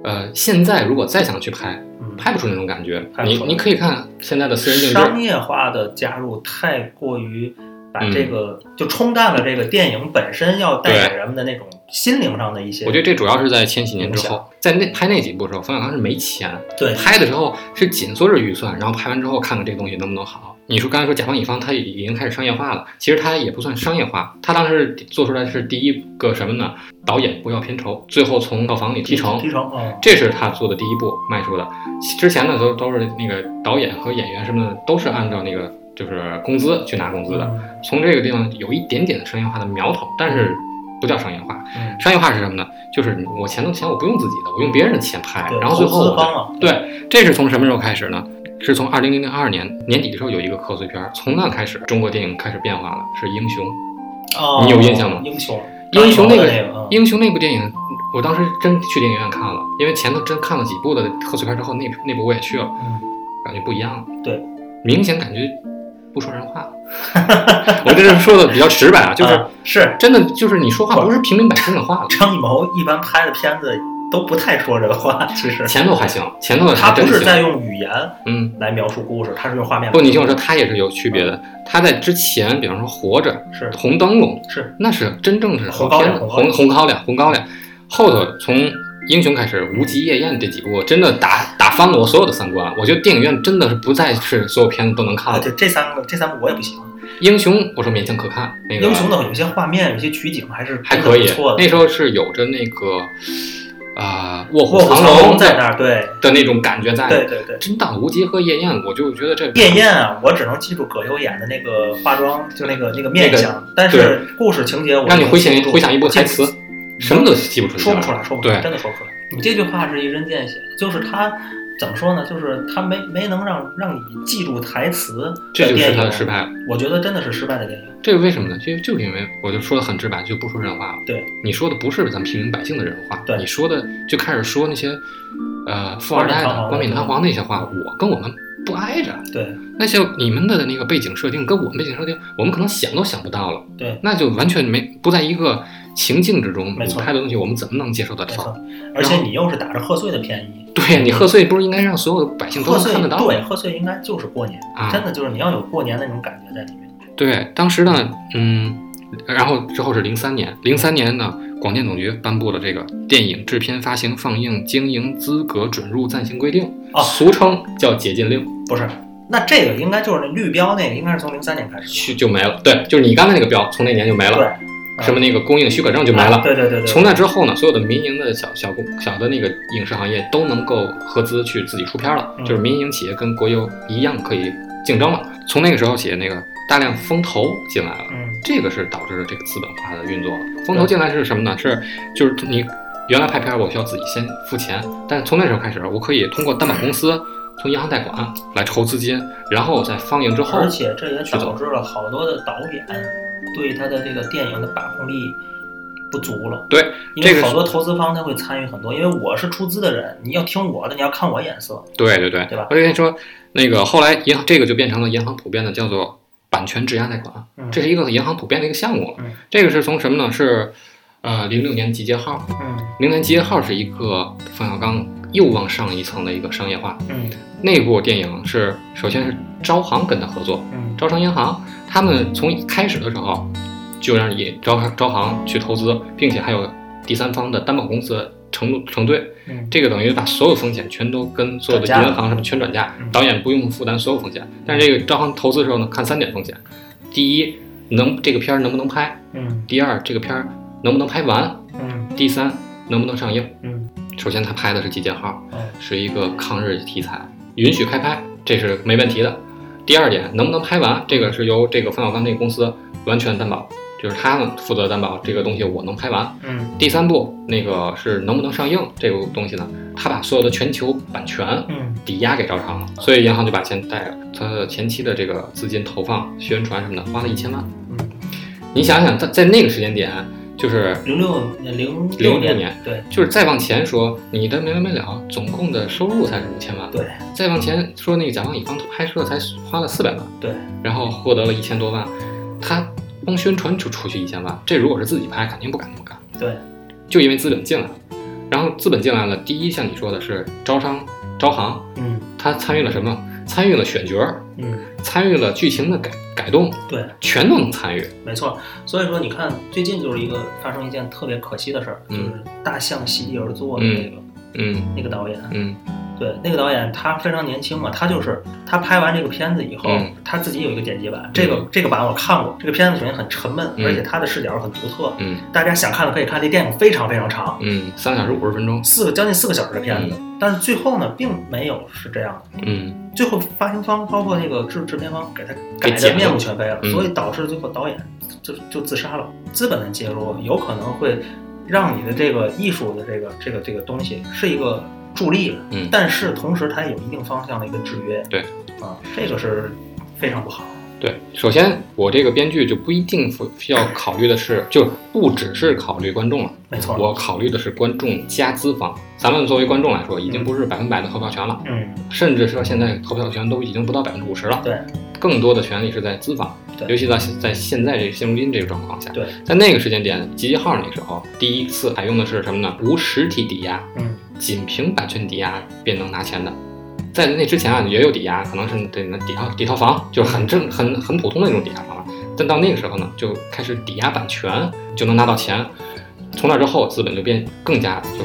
Speaker 2: 呃，现在如果再想去拍，
Speaker 1: 嗯，
Speaker 2: 拍不出那种感觉。你你可以看现在的私人定制，
Speaker 1: 商业化的加入太过于把这个、就冲淡了这个电影本身要带给人们的那种心灵上的一些。
Speaker 2: 我觉得这主要是在千禧年之后，在那拍那几部的时候，冯小刚是没钱，
Speaker 1: 对
Speaker 2: 拍的时候是紧缩着预算，然后拍完之后看看这个东西能不能好。你说刚才说甲方乙方，他已经开始商业化了，其实他也不算商业化，他当时做出来是第一个什么呢？导演不要片酬，最后从票房里提成，
Speaker 1: 提成，嗯，
Speaker 2: 这是他做的第一步迈出的。之前呢都都是那个导演和演员什么的，都是按照那个就是工资去拿工资的。
Speaker 1: 嗯
Speaker 2: 从这个地方有一点点的商业化的苗头，但是不叫商业化。
Speaker 1: 嗯，
Speaker 2: 商业化是什么呢？就是我钱都钱我不用自己的，我用别人的钱拍，然后最后对，这是从什么时候开始呢？是从二零零二年年底的时候有一个贺岁片儿，从那开始中国电影开始变化了，是英雄。
Speaker 1: 哦，
Speaker 2: 你有印象吗
Speaker 1: 英雄，
Speaker 2: 英雄那个英雄那部电影，我当时真去电影院看了，因为前头真看了几部的贺岁片之后，那那部我也去了，
Speaker 1: 嗯，
Speaker 2: 感觉不一样了。
Speaker 1: 对，
Speaker 2: 明显感觉不说人话。我这是说的比较直白啊，就是
Speaker 1: 啊是
Speaker 2: 真的就是你说话不是平民百姓的话了。
Speaker 1: 张艺谋一般拍的片子都不太说这个话，其实
Speaker 2: 前头还行，前头
Speaker 1: 他
Speaker 2: 还真行。
Speaker 1: 不是在用语言
Speaker 2: 嗯，
Speaker 1: 来描述故事，他是用画面。
Speaker 2: 不，你听我说，他也是有区别的。他在之前，比方说《活着》
Speaker 1: 是《
Speaker 2: 红灯笼》，
Speaker 1: 是
Speaker 2: 那是真正是
Speaker 1: 红高粱
Speaker 2: 片
Speaker 1: 红
Speaker 2: 红红高粱，红高粱。后头从英雄开始，《无极夜宴》这几部真的打打翻了我所有的三观。我觉得电影院真的是不再是所有片子都能看
Speaker 1: 啊，
Speaker 2: 了。
Speaker 1: 对这三个这三部我也不喜欢。
Speaker 2: 英雄我说勉强可看，那个
Speaker 1: 英雄的有些画面、有些取景还是
Speaker 2: 还可以
Speaker 1: 错。的。
Speaker 2: 那时候是有着那个啊、卧虎
Speaker 1: 卧虎藏
Speaker 2: 龙
Speaker 1: 龙在那儿，对
Speaker 2: 的那种感觉在。
Speaker 1: 对对对。
Speaker 2: 真到了无极和夜宴，我就觉得这
Speaker 1: 夜宴啊，我只能记住葛优演的那个化妆，就那个那个面相，但是故事情节我
Speaker 2: 让你回想回想一部台词，什么都记不出来
Speaker 1: 说不出来，说不出来，
Speaker 2: 对
Speaker 1: 真的说不出来。你这句话是一针见血，就是他怎么说呢？就是他没没能让让你记住台词
Speaker 2: 这就是他的失败。
Speaker 1: 我觉得真的是失败的电影。
Speaker 2: 这个为什么呢？就就是因为我就说的很直白，就不说人话了。
Speaker 1: 对，
Speaker 2: 你说的不是咱们平民百姓的人话，
Speaker 1: 对
Speaker 2: 你说的就开始说那些呃富二代的冠
Speaker 1: 冕堂皇
Speaker 2: 那些话，我跟我们不挨着。
Speaker 1: 对
Speaker 2: 那些你们的那个背景设定跟我们背景设定，我们可能想都想不到了，
Speaker 1: 对，
Speaker 2: 那就完全没不在一个情境之中。
Speaker 1: 没错
Speaker 2: 你拍的东西，我们怎么能接受得到？。
Speaker 1: 而且你又是打着贺岁的便宜，
Speaker 2: 对你贺岁不是应该让所有的百姓都能看得到？
Speaker 1: 对贺岁应该就是过年，
Speaker 2: 啊
Speaker 1: 真的就是你要有过年那种感觉在里面。
Speaker 2: 对，当时呢，嗯，然后之后是零三年，零三年呢，广电总局颁布了这个《电影制片、发行、放映经营资格准入暂行规定》，
Speaker 1: 哦
Speaker 2: 俗称叫解禁令，
Speaker 1: 不是，那这个应该就是那绿标那个，应该是从零三年开始
Speaker 2: 去就没了。对，就是你刚才那个标，从那年就没。了，
Speaker 1: 对，
Speaker 2: 什么那个供应许可证就没了。
Speaker 1: 啊对对对对。
Speaker 2: 从那之后呢，所有的民营的小小公小的那个影视行业都能够合资去自己出片了，
Speaker 1: 嗯
Speaker 2: 就是民营企业跟国有一样可以竞争了。从那个时候起，那个大量风投进来了。
Speaker 1: 嗯
Speaker 2: 这个是导致了这个资本化的运作。风投进来是什么呢？是就是你原来拍片儿我需要自己先付钱，但是从那时候开始，我可以通过担保公司、从银行贷款来筹资金，然后在放映之后
Speaker 1: 而，且这也导致了好多的导演对他的这个电影的把控力不足了。
Speaker 2: 对
Speaker 1: 因为好多投资方他会参与很多，因为我是出资的人，你要听我的，你要看我眼色。
Speaker 2: 对对对，
Speaker 1: 对吧
Speaker 2: 我就跟你说，那个后来银行这个就变成了银行普遍的叫做版权质押贷款，
Speaker 1: 嗯
Speaker 2: 这是一个银行普遍的一个项目了。
Speaker 1: 嗯
Speaker 2: 这个是从什么呢？是呃零六年集结号，
Speaker 1: 嗯
Speaker 2: 零年集结号是一个冯小刚又往上一层的一个商业化。
Speaker 1: 嗯
Speaker 2: 那部电影是首先是招行跟他合作，
Speaker 1: 嗯
Speaker 2: 招商银行他们从一开始的时候就让你招招行去投资，并且还有第三方的担保公司承承兑，
Speaker 1: 嗯，
Speaker 2: 这个等于把所有风险全都跟所有的银行什么全转嫁
Speaker 1: 嗯，
Speaker 2: 导演不用负担所有风险。但是这个招行投资的时候呢，看三点风险：第一，能这个片儿能不能拍；
Speaker 1: 嗯。
Speaker 2: 第二，这个片儿能不能拍完；
Speaker 1: 嗯。
Speaker 2: 第三，能不能上映。
Speaker 1: 嗯。
Speaker 2: 首先，他拍的是集结号，
Speaker 1: 嗯。
Speaker 2: 是一个抗日题材，允许开拍，这是没问题的。第二点，能不能拍完，这个是由这个冯小刚那个公司完全担保。就是他们负责担保这个东西我能拍完。
Speaker 1: 嗯
Speaker 2: 第三步那个是能不能上映这个东西呢？他把所有的全球版权
Speaker 1: 嗯
Speaker 2: 抵押给招商了，所以银行就把钱贷了。他前期的这个资金投放、宣传什么的花了一千万。
Speaker 1: 嗯，
Speaker 2: 你想想，在在那个时间点，就是
Speaker 1: 零六零
Speaker 2: 06
Speaker 1: 年
Speaker 2: 年
Speaker 1: 对。
Speaker 2: 就是再往前说，你的没完没了，总共的收入才是五千万。
Speaker 1: 对。
Speaker 2: 再往前说，那个甲方乙方拍摄才花了四百万，
Speaker 1: 对。
Speaker 2: 然后获得了一千多万，他光宣传就出去一千万，这如果是自己拍，肯定不敢那么干，
Speaker 1: 对。
Speaker 2: 就因为资本进来了。然后资本进来了，第一像你说的是招商、招行，
Speaker 1: 嗯。
Speaker 2: 他参与了什么？参与了选角，
Speaker 1: 嗯。
Speaker 2: 参与了剧情的改改动，
Speaker 1: 对，
Speaker 2: 全都能参与。
Speaker 1: 没错。所以说你看最近就是一个发生一件特别可惜的事儿，就
Speaker 2: 嗯
Speaker 1: 是大象席地而坐的那个、
Speaker 2: 嗯。
Speaker 1: 那个导演，
Speaker 2: 嗯
Speaker 1: 对，那个导演他非常年轻嘛，他就是他拍完这个片子以后，
Speaker 2: 嗯
Speaker 1: 他自己有一个剪辑版，这个这个版我看过，这个片子首先很沉闷，
Speaker 2: 嗯
Speaker 1: 而且他的视角很独特，
Speaker 2: 嗯。
Speaker 1: 大家想看的可以看，这电影非常非常长，
Speaker 2: 嗯，三个小时五十分钟。
Speaker 1: 四个将近四个小时的片子，但是最后呢，并没有是这样的，
Speaker 2: 嗯。
Speaker 1: 最后发行方包括那个制制片方给他改的面目全非了，
Speaker 2: 嗯
Speaker 1: 所以导致最后导演就就自杀了。资本的介入有可能会让你的这个艺术的这个这个这个东西是一个助力了，
Speaker 2: 嗯
Speaker 1: 但是同时它也有一定方向的一个制约，
Speaker 2: 对，
Speaker 1: 啊，这个是非常不好。
Speaker 2: 对，首先我这个编剧就不一定需要考虑的是，就不只是考虑观众了，
Speaker 1: 没错，
Speaker 2: 我考虑的是观众加资方。咱们作为观众来说，已经不是百分百的投票权了，
Speaker 1: 嗯，
Speaker 2: 甚至说现在投票权都已经不到百分之五十了。
Speaker 1: 对
Speaker 2: 更多的权利是在资方，
Speaker 1: 对
Speaker 2: 尤其在在现在这现如今这个状况下，
Speaker 1: 对，
Speaker 2: 在那个时间点，集结号那时候，第一次采用的是什么呢？无实体抵押，
Speaker 1: 嗯
Speaker 2: 仅凭版权抵押便能拿钱的。在那之前啊，也有抵押，可能是对那抵套抵套房，就是很正、很很普通的那种抵押房。但到那个时候呢，就开始抵押版权，就能拿到钱。从那之后，资本就变更加就是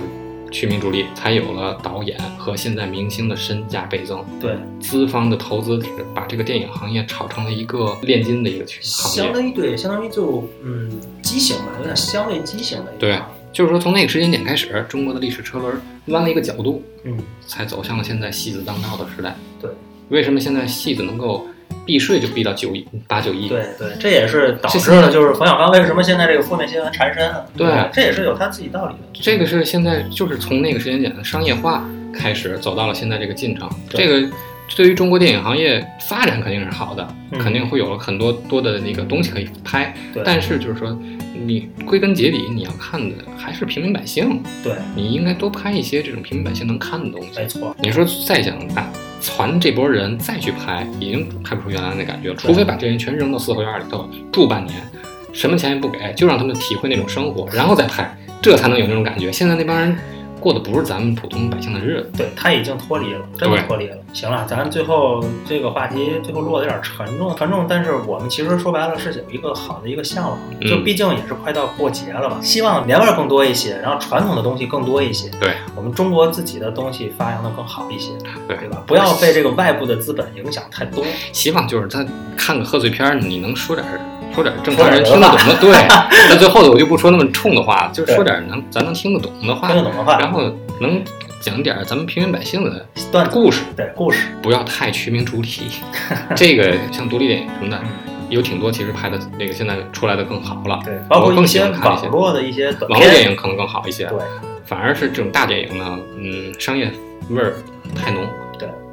Speaker 2: 趋名逐利，才有了导演和现在明星的身价倍增。
Speaker 1: 对，
Speaker 2: 资方的投资把这个电影行业炒成了一个炼金的一个行
Speaker 1: 相。当于对，相当于就嗯畸形吧，有点相对畸形的一个
Speaker 2: 对就是说，从那个时间点开始，中国的历史车轮弯了一个角度，
Speaker 1: 嗯，
Speaker 2: 才走向了现在戏子当道的时代。
Speaker 1: 对，
Speaker 2: 为什么现在戏子能够避税就避到九亿、八九亿？
Speaker 1: 对对，这也是导致了就是冯小刚为什么现在这个负面新闻缠身啊，
Speaker 2: 对
Speaker 1: 这也是有他自己道理的。
Speaker 2: 这个是现在就是从那个时间点的商业化开始走到了现在这个进程。这个对于中国电影行业发展肯定是好的，
Speaker 1: 嗯
Speaker 2: 肯定会有很多多的那个东西可以拍。
Speaker 1: 对
Speaker 2: 但是就是说，你归根结底你要看的还是平民百姓，
Speaker 1: 对，
Speaker 2: 你应该多拍一些这种平民百姓能看的东西。
Speaker 1: 没错，
Speaker 2: 你说再想把传这波人再去拍，已经拍不出原来那感觉了，除非把这人全扔到四合院里头住半年，什么钱也不给，就让他们体会那种生活，然后再拍，这才能有那种感觉。现在那帮人过的不是咱们普通百姓的日子。
Speaker 1: 对他已经脱离了，真的脱离了。行了，咱最后这个话题最后落得有点沉重，沉重。但是我们其实说白了是有一个好的一个向往，
Speaker 2: 嗯
Speaker 1: 就毕竟也是快到过节了吧，希望年味儿更多一些，然后传统的东西更多一些，
Speaker 2: 对，
Speaker 1: 我们中国自己的东西发扬的更好一些，
Speaker 2: 对
Speaker 1: 对吧？不要被这个外部的资本影响太多。
Speaker 2: 希望就是他看个贺岁片儿，你能说点儿说点儿正
Speaker 1: 说
Speaker 2: 常
Speaker 1: 人
Speaker 2: 人听得懂的，对。那最后的我就不说那么冲的话了，就说点儿能咱能听得懂的话
Speaker 1: 听，得懂的话，
Speaker 2: 然后能讲点咱们平民百姓的
Speaker 1: 段子
Speaker 2: 故事。
Speaker 1: 对故事，
Speaker 2: 不要太取名逐题。这个像独立电影什么的，
Speaker 1: 嗯
Speaker 2: 有挺多其实拍的那个现在出来的更好了。
Speaker 1: 对，包括一些网络的一些短
Speaker 2: 网络电，影可能更好一些，
Speaker 1: 对
Speaker 2: 反而是这种大电影呢，嗯，商业味儿太浓。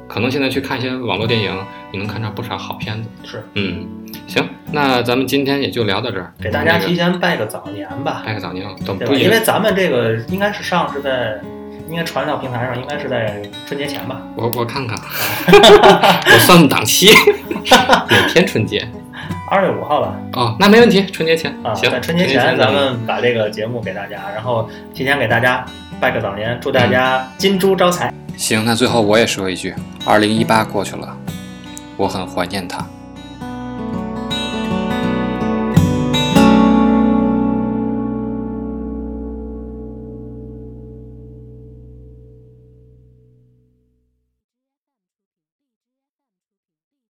Speaker 1: 对，
Speaker 2: 可能现在去看一些网络电影，你能看上不少好片子。
Speaker 1: 是
Speaker 2: 嗯，行，那咱们今天也就聊到这儿，
Speaker 1: 给大家提前拜个早年吧。
Speaker 2: 拜个早年，都
Speaker 1: 对因为咱们这个应该是上是在，应该传到平台上，应该是在春节前吧？
Speaker 2: 我我看看，我算算档期，哪天春节？
Speaker 1: 二月五号吧？
Speaker 2: 哦，那没问题，春节前
Speaker 1: 啊，
Speaker 2: 行，
Speaker 1: 在春节前咱们把这个节目给大家，然后提前给大家拜个早年，祝大家金猪招财。
Speaker 2: 行，那最后我也说一句，二零一八过去了，我很怀念他。